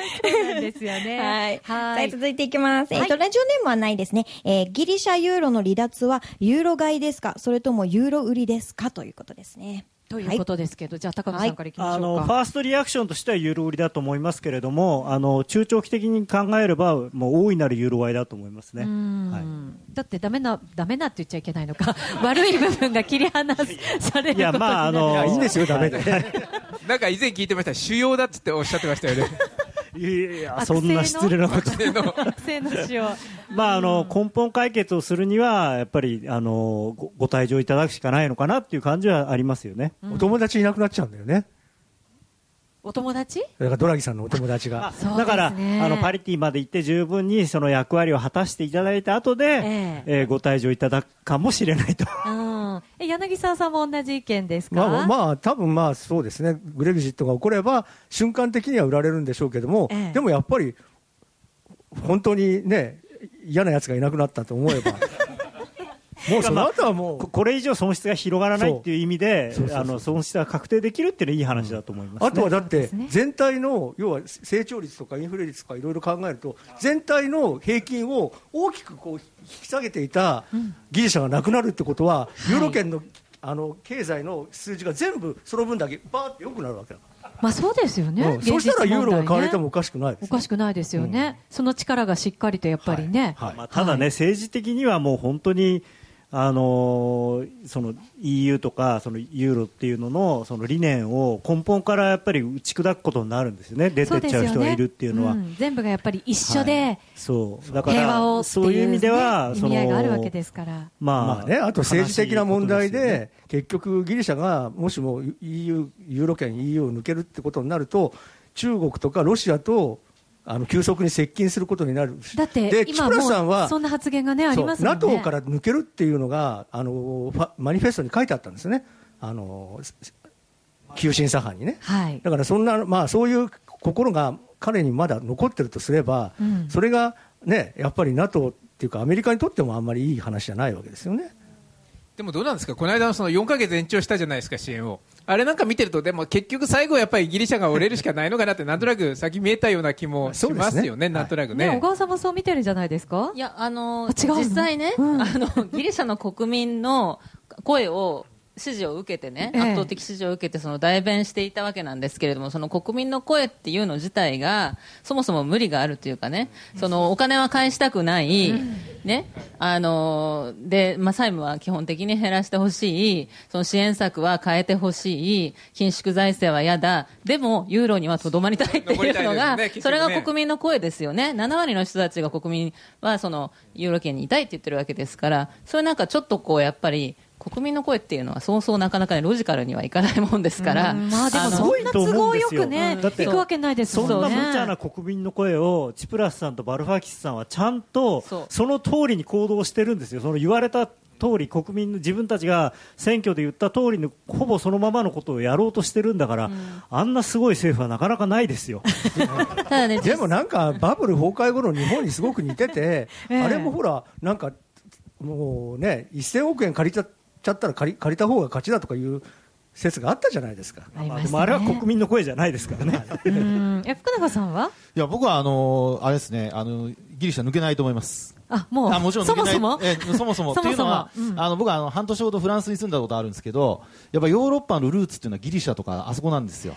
ですよね。はい。はいはい。続いていきます。えっ、と、はいラジオネームはないですね。えーギリシャユーロの離脱はユーロ買いですか？それともユーロ売りですか？ということですね。ということですけど、じゃあ高野さんからいきまあしょうか。のファーストリアクションとしてはユーロ売りだと思いますけれどもあの中長期的に考えればもう大いなるユーロ買いだと思いますね。うんはいだってダメな、ダメなって言っちゃいけないのか。悪い部分が切り離されることになる。いやまああのいいんですよ、ダメで。なんか以前聞いてました、主要だっつっておっしゃってましたよね。いやいやそんな失礼なこと学生の？塩。まあ、あの根本解決をするにはやっぱりあのごご退場いただくしかないのかなっていう感じはありますよね。お友達いなくなっちゃうんだよね。お友達？だからドラギさんのお友達が。だから、あのパリティまで行って十分にその役割を果たしていただいた後で、ええーご退場いただくかもしれないと。うん。え、柳沢さんも同じ意見ですか？まあ、まあ、多分まあそうですね、グレグジットが起これば、瞬間的には売られるんでしょうけども、ええでもやっぱり、本当にね、嫌なやつがいなくなったと思えば、もうその後はもう、ここれ以上損失が広がらないっていう意味でそうそうそう。そうあの損失が確定できるっていうのはいい話だと思います、ね。あとはだって全体の、要は成長率とかインフレ率とかいろいろ考えると、全体の平均を大きくこう引き下げていたギリシャがなくなるってことは、ユーロ圏のあの経済の数字が全部その分だけバーって良くなるわけだ、まあそうですよね。うん。そうしたらユーロが買われてももおかしくないです、おかしくないですよね。その力がしっかりとやっぱりね。はい。まあ、ただね、政治的にはもう本当に、あのーその EU とかそのユーロっていうののその理念を根本からやっぱり打ち砕くことになるんですよね、出てっちゃう人がいるっていうのは。ん。全部がやっぱり一緒で、はい。そう。だから平和をってそういう意味では、ね意味合いがあるわけですから。まあまあね、あと政治的な問題悲しいことすよね。で、結局、ギリシャがもしも EU、ユーロ圏、EU を抜けるってことになると、中国とかロシアとあの急速に接近することになるし、だってで今もスさんはうそんな発言がねありますね。NATO から抜けるっていうのがあのファマニフェストに書いてあったんですね、あの急進左派にね。はい。だからそんな、まあ、そういう心が彼にまだ残ってるとすれば、うんそれが、ね、やっぱり NATO っていうか、アメリカにとってもあんまりいい話じゃないわけですよね。でもどうなんですか、この間のその4ヶ月延長したじゃないですか、支援を。あれなんか見てると、でも結局最後はやっぱりギリシャが折れるしかないのかなって、なんとなく先見えたような気もしますよね、なんとなくね、ね小。川さんもそう見てるんじゃないですか？いや、あの、あ違うの？実際ね、うん。あの、ギリシャの国民の声を、支持を受けてね、ええ。圧倒的支持を受けて、その代弁していたわけなんですけれども、その国民の声っていうの自体が、そもそも無理があるというかね、そのお金は返したくない、ね、あの、で、まあ、債務は基本的に減らしてほしい、その支援策は変えてほしい、緊縮財政は嫌だ、でも、ユーロにはとどまりたいっていうのが、それが国民の声ですよね。7割の人たちが国民はそのユーロ圏にいたいって言ってるわけですから、それなんかちょっとこうやっぱり国民の声っていうのはそうそうなかなかねロジカルにはいかないもんですから、うんまあでものそんな都合よくね、だって行くわけないですそん。な無茶な国民の声をチプラスさんとバルファキスさんはちゃんとその通りに行動してるんですよ、その言われた通り国民の自分たちが選挙で言った通りのほぼそのままのことをやろうとしてるんだから、あんなすごい政府はなかなかないですよ。ただね、でもなんかバブル崩壊後の日本にすごく似てて、ええ。あれもほら、なんかもうね1000億円借りちゃちゃったら借り借りた方が勝ちだとかいう説があったじゃないですか。あね。でもあれは国民の声じゃないですからね。うん。え福永さんは？いや僕はあのあれですねあのギリシャ抜けないと思います。あもうあもちろん抜けない。そもそも？えそもそも。そもそもというのは、うん。あの僕はあの半年ほどフランスに住んだことあるんですけどやっぱヨーロッパのルーツっていうのはギリシャとかあそこなんですよ。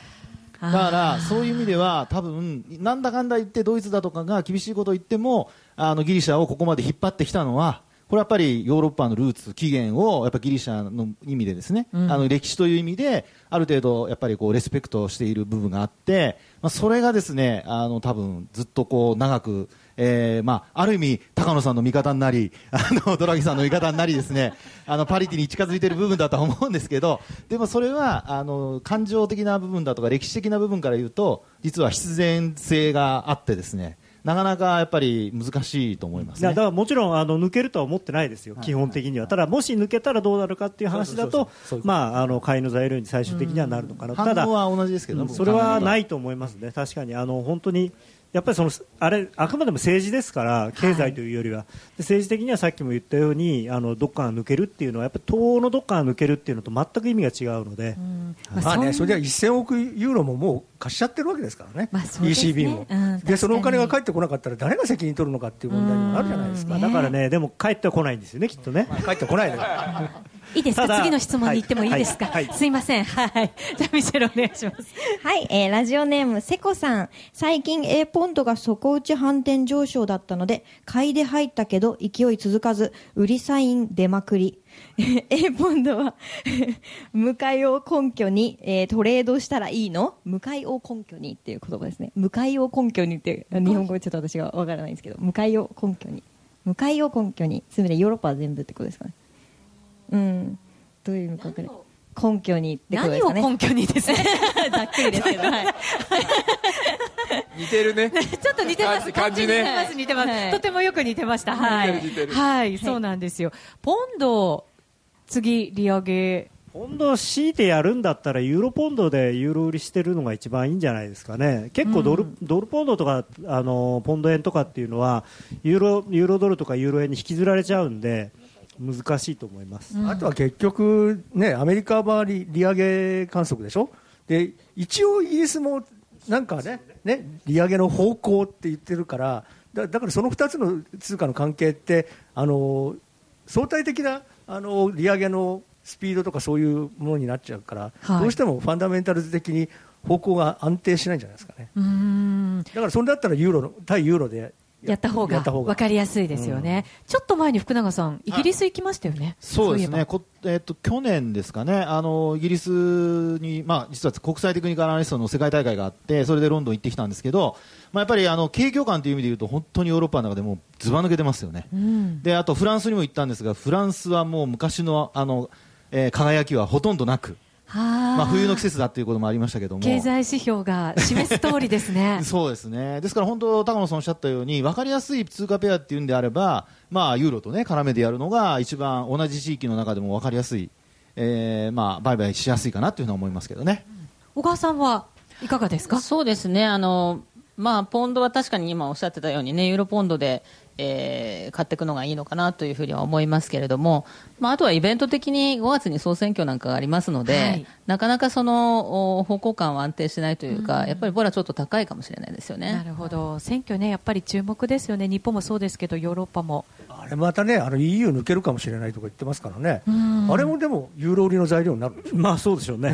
だからそういう意味では多分なんだかんだ言ってドイツだとかが厳しいことを言ってもあのギリシャをここまで引っ張ってきたのはこれはやっぱりヨーロッパのルーツ起源をやっぱギリシャの意味でですね、うん。あの歴史という意味である程度やっぱりこうレスペクトしている部分があって、まあ、それがですねあの多分ずっとこう長くえーまあ、ある意味、高野さんの味方になり、あのドラギさんの味方になりですね、あのパリティに近づいている部分だとは思うんですけど、でもそれはあの感情的な部分だとか歴史的な部分から言うと、実は必然性があってですね、なかなかやっぱり難しいと思いますね。だからもちろんあの抜けるとは思ってないですよ、基本的には。ただ、もし抜けたらどうなるかっていう話だと、まあ、あの買いの材料に最終的にはなるのかな、ただ反応は同じですけど、うんそれはないと思いますね、確かにあの本当にやっぱりそのあれあくまでも政治ですから経済というよりは、で政治的にはさっきも言ったようにあのどっかが抜けるっていうのはやっぱり東欧のどっかが抜けるっていうのと全く意味が違うので、まあね、それでは1000億ユーロももう貸しちゃってるわけですからね、そうですね。ECB も、うん。でそのお金が返ってこなかったら誰が責任取るのかっていう問題にもなるじゃないですか、まあだからね、でも帰ってはこないんですよね、きっとね。帰ってこない いいですか？次の質問に行ってもいいですか、はいはいすいませんはい じゃあミシェルお願いしますはい、えーラジオネーム、セコさん。最近 A ポンドが底打ち反転上昇だったので、買いで入ったけど勢い続かず、売りサイン出まくり。A ポンドは、向かいを根拠に、えートレードしたらいいの？向かいを根拠にっていう言葉ですね。向かいを根拠にって、日本語ちょっと私がわからないんですけど、向かいを根拠に。向かいを根拠に。すみません、ヨーロッパは全部ってことですかね。うん。どういうのか分からない根拠にってことですかね。何を根拠にですね ざっくりですけど、はい。似てるねちょっと似てます。感じね似てます、似てます。はいとてもよく似てました。はい似てる似て。るはい、そうなんですよ。ポンド、次、利上げ。ポンドを強いてやるんだったらユーロポンドでユーロ売りしてるのが一番いいんじゃないですかね、結構ドル,、ドルポンドとかあのポンド円とかっていうのはユーロユーロドルとかユーロ円に引きずられちゃうんで難しいと思います。あとは結局、ね、アメリカは利利上げ観測でしょ？で一応イギリスもなんかねね利上げの方向って言ってるからだだからその2つの通貨の関係ってあの相対的なあの利上げのスピードとかそういうものになっちゃうから、はいどうしてもファンダメンタルズ的に方向が安定しないんじゃないですかねうーん。だからそれだったらユーロの対ユーロでやった方が分かりやすいですよね、ちょっと前に福永さん、イギリス行きましたよね、そうですね。こ、えっと去年ですかね、あのイギリスに、まあ、実は国際テクニカルアナリストの世界大会があって、それでロンドン行ってきたんですけど、まあ、やっぱりあの景況感という意味で言うと、本当にヨーロッパの中でもうずば抜けてますよね。うん。であとフランスにも行ったんですが、フランスはもう昔のあの、えー輝きはほとんどなく、はあまあ、冬の季節だということもありましたけども。経済指標が示す通りですね そうですね。ですから本当、高野さんおっしゃったように、分かりやすい通貨ペアっていうんであれば、まあ、ユーロとね、絡めてやるのが一番同じ地域の中でも分かりやすい、えー、まあ、売買しやすいかなというふうに思いますけどね。小川さんはいかがですか？そうですねあの、まあ、ポンドは確かに今おっしゃってたようにねユーロポンドで、えー買っていくのがいいのかなというふうには思いますけれども、まあ、あとはイベント的に5月に総選挙なんかがありますので、はい。なかなかそのお方向感は安定してないというか、やっぱりボラちょっと高いかもしれないですよなね。るほど。選挙ねやっぱり注目ですよね。日本もそうですけどヨーロッパも。あれまたねあの EU 抜けるかもしれないとか言ってますからね、ん。あれもでもユーロ売りの材料になるんでしょまあそうでしょうね。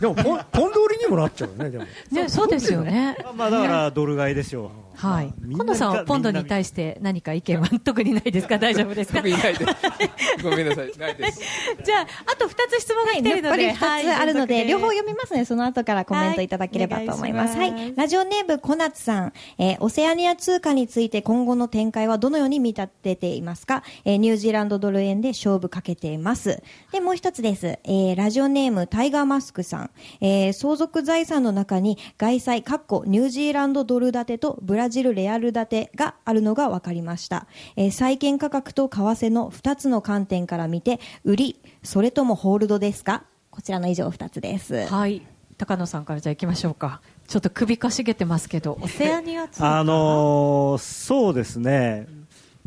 でもポンポンド売りにもなっちゃうよねでも。ねそうですよね。まあだからドル買いでしょう。はい。今野さんはポンドに対して何か意見は？特にないですか？大丈夫ですか？特にないです。ごめんなさい。ないです。じゃああと2つ質問が来てるので、やっぱり2つあるので、両方読みますので、その後からコメントい。ただければと思います。はい。ラジオネーム、小夏さん。えーオセアニア通貨について今後の展開はどのように見立てていますか、えーニュージーランドドル円で勝負かけています。で、もう一つです。えーラジオネーム、タイガーマスクさん。えー相続財産の中に外債、かっこニュージーランドドル建てとブラジルレアル建てがあるのが分かりました。えー債券価格と為替の2つの観点から見て、売り、それともホールドですか？こちらの以上2つです。はい。高野さんからじゃあ行きましょうか。ちょっと首かしげてますけどオセアニアあのーそうですね、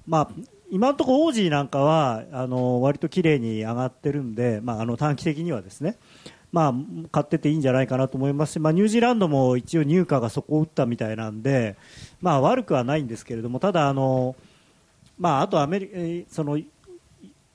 まあ、今のところオージーなんかはあの割と綺麗に上がってるんで、まあ、あの短期的にはですね、まあ、買ってていいんじゃないかなと思いますし、まあ、ニュージーランドも一応入荷がそこを打ったみたいなんで、まあ、悪くはないんですけれどもただあの、まあ、あとアメリえーその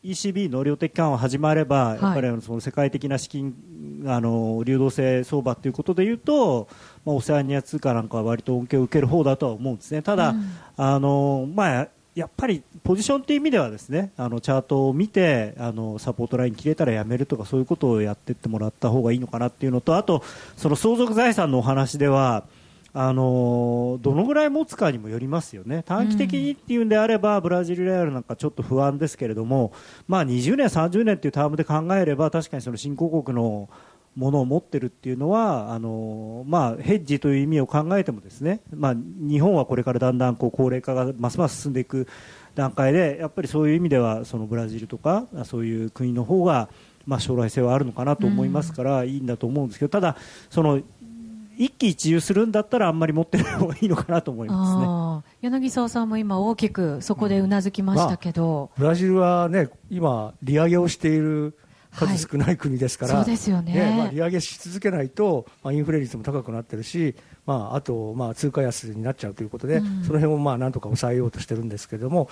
ECB の量的緩和始まれば、やっぱりその世界的な資金あの流動性相場ということでいうと、まあ、オセアニア通貨なんかは割と恩恵を受ける方だとは思うんですね。ただ、あのまあやっぱりポジションという意味ではですねあのチャートを見てあのサポートライン切れたらやめるとかそういうことをやっていってもらった方がいいのかなっていうのとあとその相続財産のお話ではあのどのぐらい持つかにもよりますよね。短期的にっていうんであれば、ブラジルレアルなんかちょっと不安ですけれども、まあ、20年、30年っていうタームで考えれば確かにその新興国のものを持ってるっていうのはあの、まあ、ヘッジという意味を考えてもですね、まあ、日本はこれからだんだんこう高齢化がますます進んでいく段階でやっぱりそういう意味ではそのブラジルとかそういう国の方がまあ将来性はあるのかなと思いますから、いいんだと思うんですけどただその一喜一憂するんだったらあんまり持ってない方がいいのかなと思いますね。柳沢さんも今大きくそこでうなずきましたけど、ブラジルはね、今、利上げをしている数少ない国ですから、そうですよね。まあ、利上げし続けないと、まあ、インフレ率も高くなってるし、まあ、あと、まあ、通貨安になっちゃうということで、うん。その辺をまあなんとか抑えようとしてるんですけれども、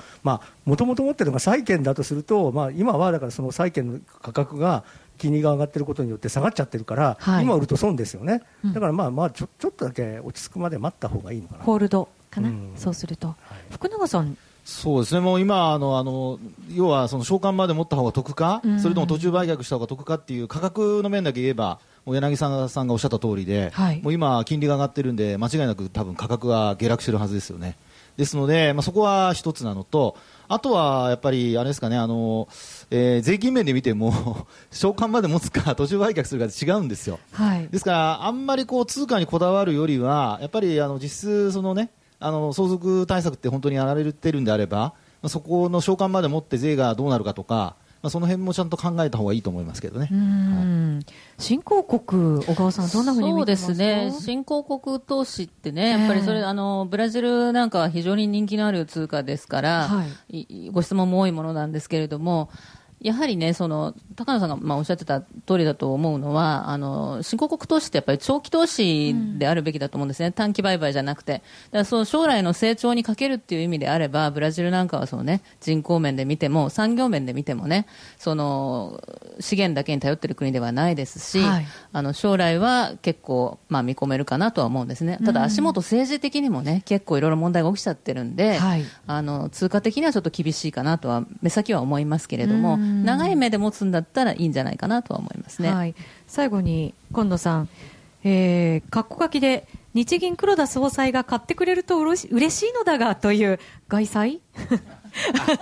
もともと持ってるのが債券だとすると、まあ、今はだからその債券の価格が金利が上がってることによって下がっちゃってるから、はい。今売ると損ですよね、うん。だからまあまあちょちょっとだけ落ち着くまで待った方がいいのかな。ホールドかな、うん。そうすると、福永さん、そうですね、もう今、あのあの要はその償還まで持った方が得か、うんそれとも途中売却した方が得かっていう価格の面だけ言えば、もう柳沢さんがおっしゃった通りで、はいもう今、金利が上がってるんで、間違いなく多分価格が下落してるはずですよね。ですので、まあ、そこは一つなのと、あとはやっぱり、あれですかね、あのえー税金面で見ても、償還まで持つか、途中売却するかで違うんですよ。はい、ですから、あんまりこう通貨にこだわるよりは、やっぱりあの実質、そのね、あの相続対策って本当にやられてるんであれば、まあそこの償還まで持って税がどうなるかとか、まあ、その辺もちゃんと考えた方がいいと思いますけどね。うん。新興国、小川さん、どんなふうにそうで見てますか？すね、新興国投資ってね、やっぱりそれ、ええ。あのブラジルなんかは非常に人気のある通貨ですから、はいいご質問も多いものなんですけれども、やはりね、その高野さんがまあおっしゃってた通りだと思うのは、あの新興国投資ってやっぱり長期投資であるべきだと思うんですね、短期売買じゃなくて、だからその将来の成長にかけるっていう意味であれば、ブラジルなんかはその、ね、人口面で見ても、産業面で見てもね、その資源だけに頼ってる国ではないですし、はい。あの将来は結構、まあ、見込めるかなとは思うんですね、ただ足元、政治的にもね結構いろいろ問題が起きちゃってるんで、はい。あの通貨的にはちょっと厳しいかなとは目先は思いますけれども、うん長い目で持つんだったらいいんじゃないかなとは思いますね。はい、最後に今野さん、えー、括弧書きで日銀黒田総裁が買ってくれるとうれし嬉しいのだがという外債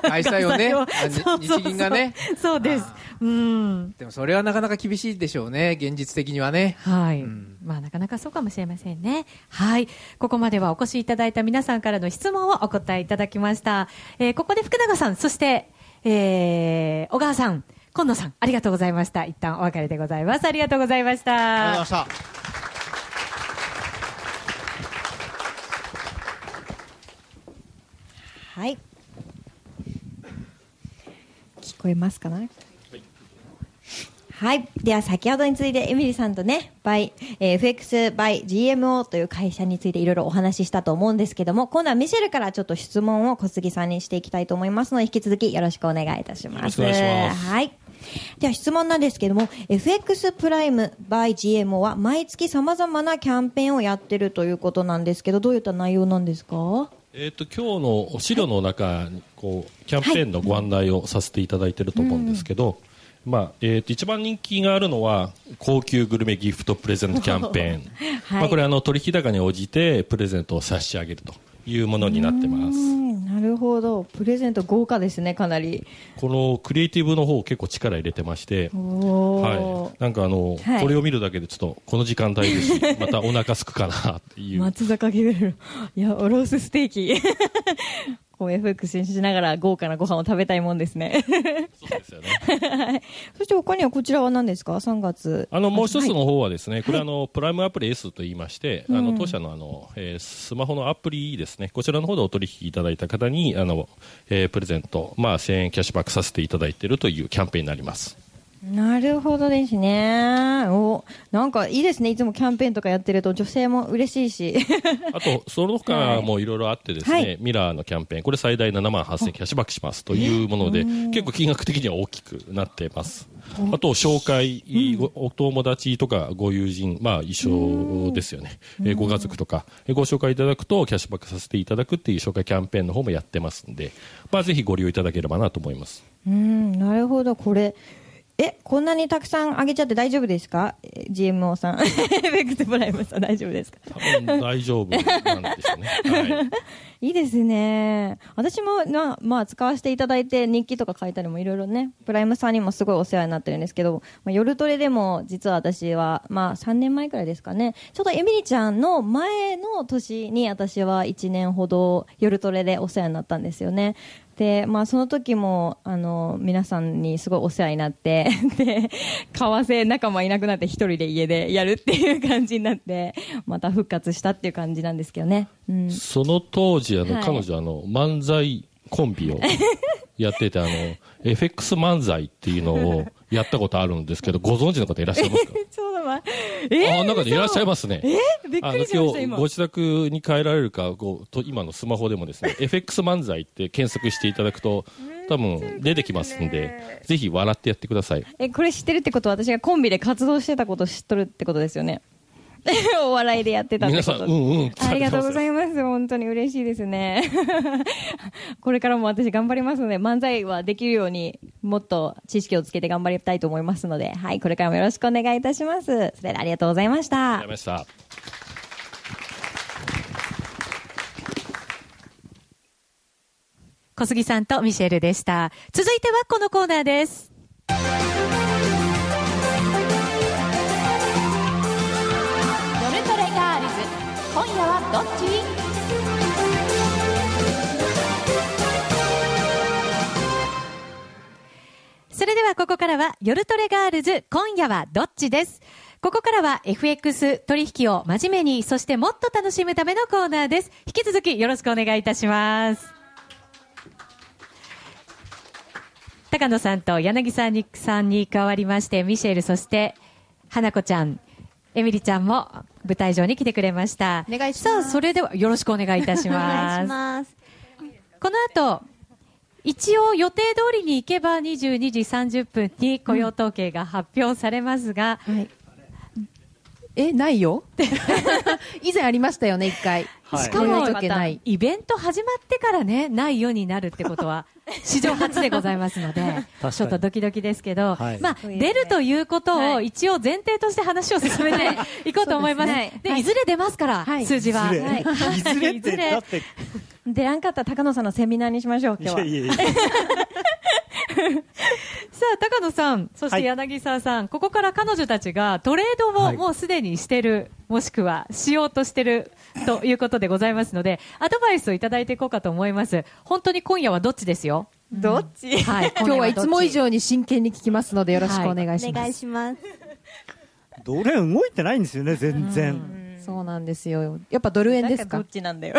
開催をね。外あにそうそうそう。日銀がね。そうです。うん。でもそれはなかなか厳しいでしょうね、現実的にはね。はい、うん。まあなかなかそうかもしれませんね。はい、ここまではお越しいただいた皆さんからの質問をお答えいただきました。えーここで福永さん、そして、えー小川さん、今野さん、ありがとうございました。一旦お別れでございます。ありがとうございました。ありがとうございました。はい。聞こえますかな？はい。では、先ほどについて、エミリさんとね、 by、えー FX by GMO という会社についていろいろお話ししたと思うんですけども、今度はミシェルからちょっと質問を小杉さんにしていきたいと思いますので、引き続きよろしくお願いいたします。よろしくお願いしますはい。では質問なんですけども、FX プライム by GMO は毎月様々なキャンペーンをやってるということなんですけど、どういった内容なんですか？えー、と今日の資料の中にこうキャンペーンのご案内をさせていただいていると思うんですけど、まあえー、と一番人気があるのは高級グルメギフトプレゼントキャンペーン、はい。まあ、これあの取引高に応じてプレゼントを差し上げるというものになってます。うんなるほど。プレゼント豪華ですね、かなり。このクリエイティブの方結構力入れてましておはーい、なんかあの、はい。これを見るだけでちょっとこの時間帯です。し またお腹すくかなっていう。松坂牛いや、おロースステーキ。こう FX しながら豪華なご飯を食べたいもんですね。そうですよね。は いそして他にはこちらは何ですか ?3 月。あのもう一つの方はですね、これあのプライムアプリ S と言いまして、あうんの当社のあの、えースマホのアプリですね、こちらの方でお取引いただいた方にあの、えープレゼント、まあ1000円キャッシュバックさせていただいているというキャンペーンになります。なるほどですね。お、なんかいいですね。いつもキャンペーンとかやってると女性も嬉しいし。あと、その他もいろいろあってですね、はいミラーのキャンペーン、これ最大7万8000キャッシュバックしますというもので、結構金額的には大きくなっています。あと、紹介、ごお友達とかご友人、まあ一緒ですよね。えーご家族とか、えーご紹介いただくとキャッシュバックさせていただくっていう紹介キャンペーンの方もやってますんで、まあぜひご利用いただければなと思います。うん、なるほど。これ。え、こんなにたくさんあげちゃって大丈夫ですか ?GMO さん。ベクトプライムさん大丈夫ですか？多分大丈夫なんでしょうね。はい。いいですね。私もな、まあ、使わせていただいて日記とか書いたりもいろいろね、プライムさんにもすごいお世話になってるんですけど、まあ、夜トレでも実は私は、まあ、3年前くらいですかね、ちょうどエミリちゃんの前の年に私は1年ほど夜トレでお世話になったんですよね。で、まあ、その時も、あの、皆さんにすごいお世話になって、で、為替仲間いなくなって一人で家でやるっていう感じになって、また復活したっていう感じなんですけどね。うん。その当時、あの、はい彼女、あの、漫才コンビをやってて、あの、FX 漫才っていうのをやったことあるんですけど、ご存知の方いらっしゃいますか？そうだわ。えあ、中でいらっしゃいますね。えびっくりしました、あの、今。ご自宅に帰られるか、こう、と今のスマホでもですね、FX 漫才って検索していただくと、多分出てきますんで、ぜひ笑ってやってください。え、これ知ってるってことは私がコンビで活動してたこと知っとるってことですよね。お笑いでやってたってこと皆さん、うんうん。ありがとうございいます。本当に嬉しいですね。これからも私頑張りますので、漫才はできるようにもっと知識をつけて頑張りたいと思いますので、はい、これからもよろしくお願いいたします。それではありがとうございましたありがとうござい。ました。小杉さんとミシェルでした。続いてはこのコーナーです。どっち。それではここからは夜トレガールズ今夜はどっちです。ここからは FX 取引を真面目にそしてもっと楽しむためのコーナーです。引き続きよろしくお願いいたします。高野さんと柳さんにさんに加わりましてミシェルそして花子ちゃんエミリちゃんも舞台上に来てくれましたお願いしますさあそれではよろしくお願いいたしますます。この後、一応予定通りに行けば22時30分に雇用統計が発表されますが、はい。え、ないよ 以前ありましたよね、一回。はい。しかも雇用統計ない。イベント始まってからね、ないようになるってことは、史上初でございますので、に。ちょっとドキドキですけど、はい。まあ、出るということを一応前提として話を進めてい。こうと思います。ですね。で、い。ずれ出ますから、はい。数字は。いずれ、出らんかったら高野さんのセミナーにしましょう、い今日は。やいやいや、さあ、高野さん、そして柳沢さん、ここから彼女たちがトレードをはいもうすでにしてる、もしくはしようとしてるということでございますので、アドバイスをいただいていこうかと思います。本当に今夜はどっちですよ？どっち？はい、今日はいつも以上。上に真剣に聞きますのでよろしくお願いしお願います。します。ドル円動いてないんですよね、全然。そうなんですよ。やっぱドル円ですか？どっちなんだよ。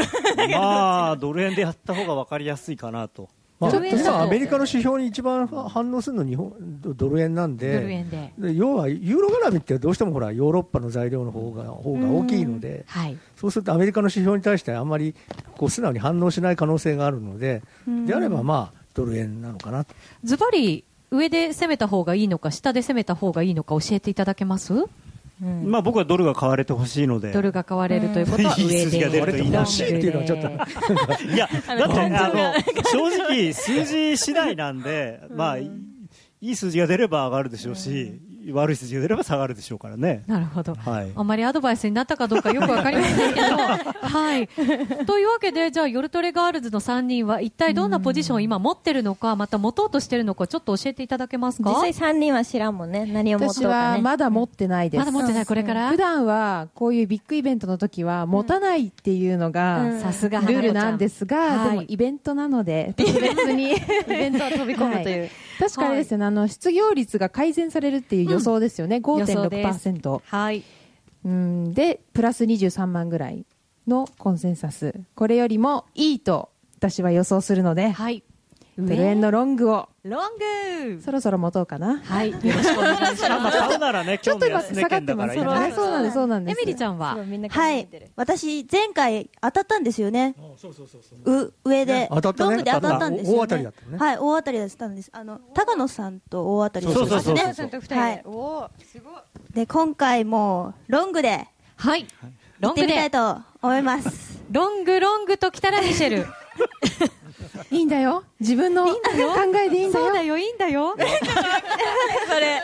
まあ、ドル円でやった方が分かりやすいかなと。まあ、ドル円だとまあアメリカの指標に一番反応するの日本ドドル円なんで要はユーロ絡みってどうしてもほらヨーロッパの材料の方が方が大きいのではい。そうするとアメリカの指標に対してあんまりこう素直に反応しない可能性があるのでであればまあドル円なのかなと。ズバリ、上で攻めた方がいいのか、下で攻めた方がいいのか教えていただけます？まあ僕はドルが買われてほしいので。ドルが買われるということは上で。数字が出るといいしいっていうのはちょっと。いや、だって、あの、正直、数字次第なんで、まあ、いいい数字が出れば上がるでしょうし、悪い数字が出れば下がるでしょうからね。なるほど。はい。あんまりアドバイスになったかどうかよくわかりませんけど、はい。というわけで、じゃあ、夜トレガールズの3人は一体どんなポジションを今持ってるのか、また持とうとしてるのか、ちょっと教えていただけますか？実際3人は知らんもんね。何を持っと私うかね。はまだ持ってないです。まだ持ってない、これから？普段はこういうビッグイベントの時は持たないっていうのが、うんさすがルールなんですが、はいでもイベントなので、特別にイベントは飛び込むという。確かにですね、あの、失業率が改善されるっていう予想ですよね。予想です5.6%。はい。うん、で、プラス23万ぐらいのコンセンサス。これよりもいいと私は予想するので、はい。0円のロングをロングそろそろ持とうかな。はい。よろしくお願いします。まあ買うならね、今日の安値圏だからいいんじゃないあそうなんです、そうなんです。エミリちゃんは？みんなはい。私、前回当たったんですよね。う、上で。当たったねロングで当たったんですよ、ね。大当たりだったのねはい、大当たりだったんです。あの、高野さんと大当たりだったんですそうね。おーすごい。で、今回も、ロングで、はい。ロング行ってみたいで。と思います。ロングロングときたらミシェル。いいんだよ。自分の考えでいいんだよ。そうだよ、いいんだよ。それ、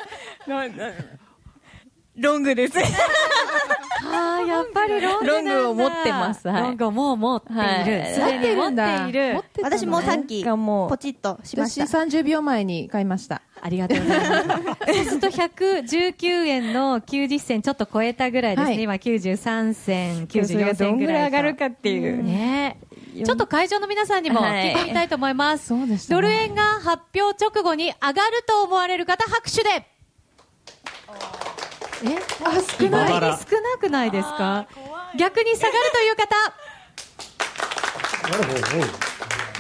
ロングです。ああ、やっぱりロングロングを持ってますはいロングをもう持っている。はい持っている。私もさっき、がもうポチッとしまし私た。30秒前に買いました。ありがとうございます。そうすると119円の90銭ちょっと超えたぐらいですね。はい今93銭、それ94がどんぐ銭ぐらいと。らい上がるかっていう。ねえちょっと会場の皆さんにも聞いてみたいと思います。そうでしたね。ドル円が発表直後に上がると思われる方、拍手で。え？あ、少意ない。少なくないですか？逆に下がるという方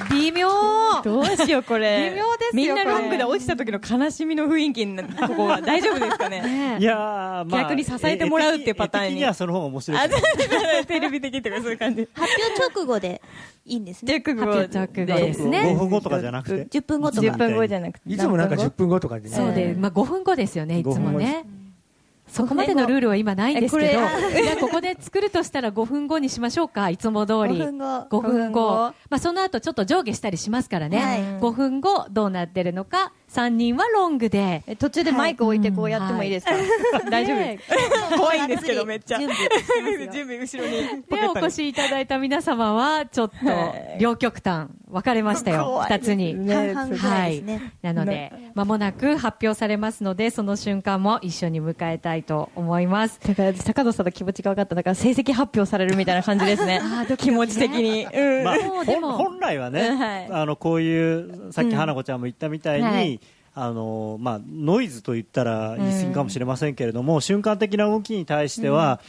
微妙どうしよう、これ。微妙ですよみんなロングで落ちた時の悲しみの雰囲気になここは大丈夫ですかね？いやー、まあ、逆に支えてもらうっていうパターンに絵的にはその方が面白い。テレビ的とかそういう感じ。発表直後でいいんですね。直後直後ですね5分後とかじゃなくて。10分後と10か。分後じゃなくて。いつもなんか10分分後とかでね。そうで、まあ、5分後ですよね、いつも5分後ね。そこまでのルールは今ないんですけど、え じゃあここで作るとしたら5分後にしましょうか、いつも通り。5分後5分5分後後。まあ、その後ちょっと上下したりしますからね。はい5分後どうなってるのか、3人はロングで。え途中でマイク置いてこうやってもいいですか、大丈夫ねです。怖いんですけど、めっちゃ。準備準備後ろに。で、お越しいただいた皆様は、ちょっとはい、両極端、分かれましたよ、怖い2つに。半々ぐらいですね。なので、まもなく発表されますので、その瞬間も一緒に迎えたいと思います。だから、高野さんの気持ちが分かった。だから、成績発表されるみたいな感じですね。気持ち的に。うん。まあ、本来はね、はいあのこういうさっき花子ちゃんも言ったみたいに、はいあのまあ、ノイズと言ったら言い過ぎかもしれませんけれども、瞬間的な動きに対しては、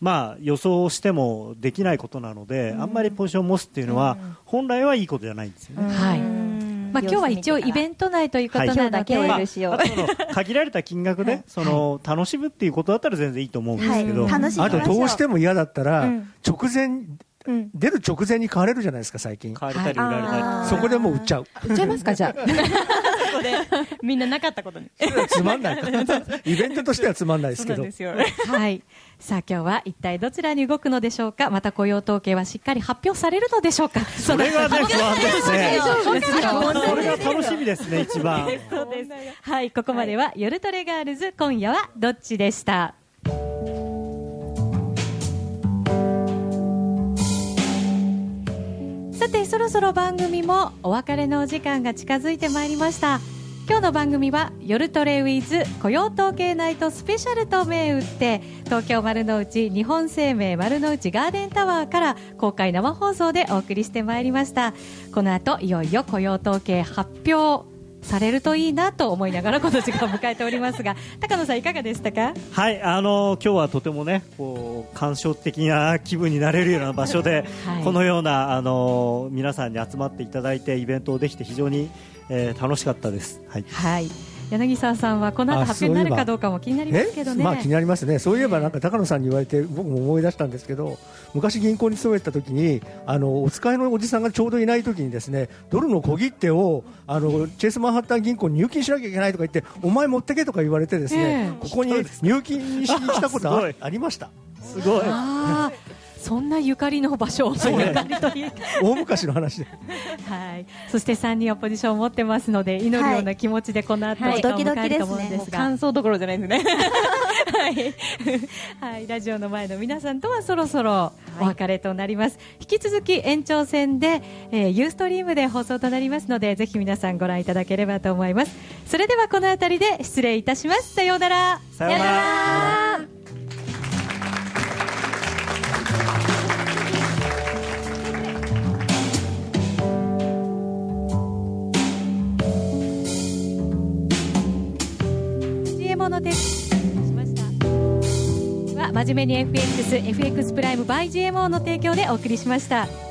まあ、予想してもできないことなので、あんまりポジションを持つっていうのは、本来はいいことじゃないんですよね。はい。まあ、今日は一応イベント内ということなので、今日だけは許しよ。うあとその限られた金額で、その楽しむっていうことだったら全然いいと思うんですけど、はいあとどうしても嫌だったら、うん。直前、うん。出る直前に買われるじゃないですか、最近。買われたり売られたり、そこでもう売っちゃう。売っちゃいますか、じゃあ。で、みんななかったことに。つまんない。イベントとしてはつまんないですけど。はい。さあ今日は一体どちらに動くのでしょうかまた雇用統計はしっかり発表されるのでしょうかそそれがね、不安ですね。それが楽しみですね、一番。はい、ここまでは、夜トレガールズ、今夜はどっちでした。さて、そろそろ番組もお別れのお時間が近づいてまいりました。今日の番組は夜トレウィズ雇用統計ナイトスペシャルと銘打って東京丸の内日本生命丸の内ガーデンタワーから公開生放送でお送りしてまいりました。この後いよいよ雇用統計発表されるといいなと思いながらこの時間を迎えておりますが高野さんいかがでしたか？はい、あの今日はとてもね、こう感傷的な気分になれるような場所で、はい。このようなあの皆さんに集まっていただいてイベントをできて非常に、えー楽しかったです。はい。はい柳沢さんはこの後あ発表になるかどうかも気になりますけどねまあ気になりますね、そういえばなんか高野さんに言われて僕も思い出したんですけど昔、銀行に勤めてた時にあのお使いのおじさんがちょうどいない時にですねドルの小切手をあのチェイスマンハッタン銀行に入金しなきゃいけないとか言ってお前持ってけとか言われてですね、ええここに入金しに来たことあ りました。すごい。そんなゆかりの場所、そうね。大昔の話で。はい、そして3人はポジションを持ってますので祈るような気持ちでこの後、はい。時間を迎えると思うんですが、感想どころじゃないですね。はい、はい、ラジオの前の皆さんとはそろそろお別れとなります、引き続き延長戦で、えー、ユーストリームで放送となりますのでぜひ皆さんご覧いただければと思います。それではこの辺りで失礼いたします。さようなら。さようなら方の提供しました。は真面目に FX FX プライム by GMO の提供でお送りしました。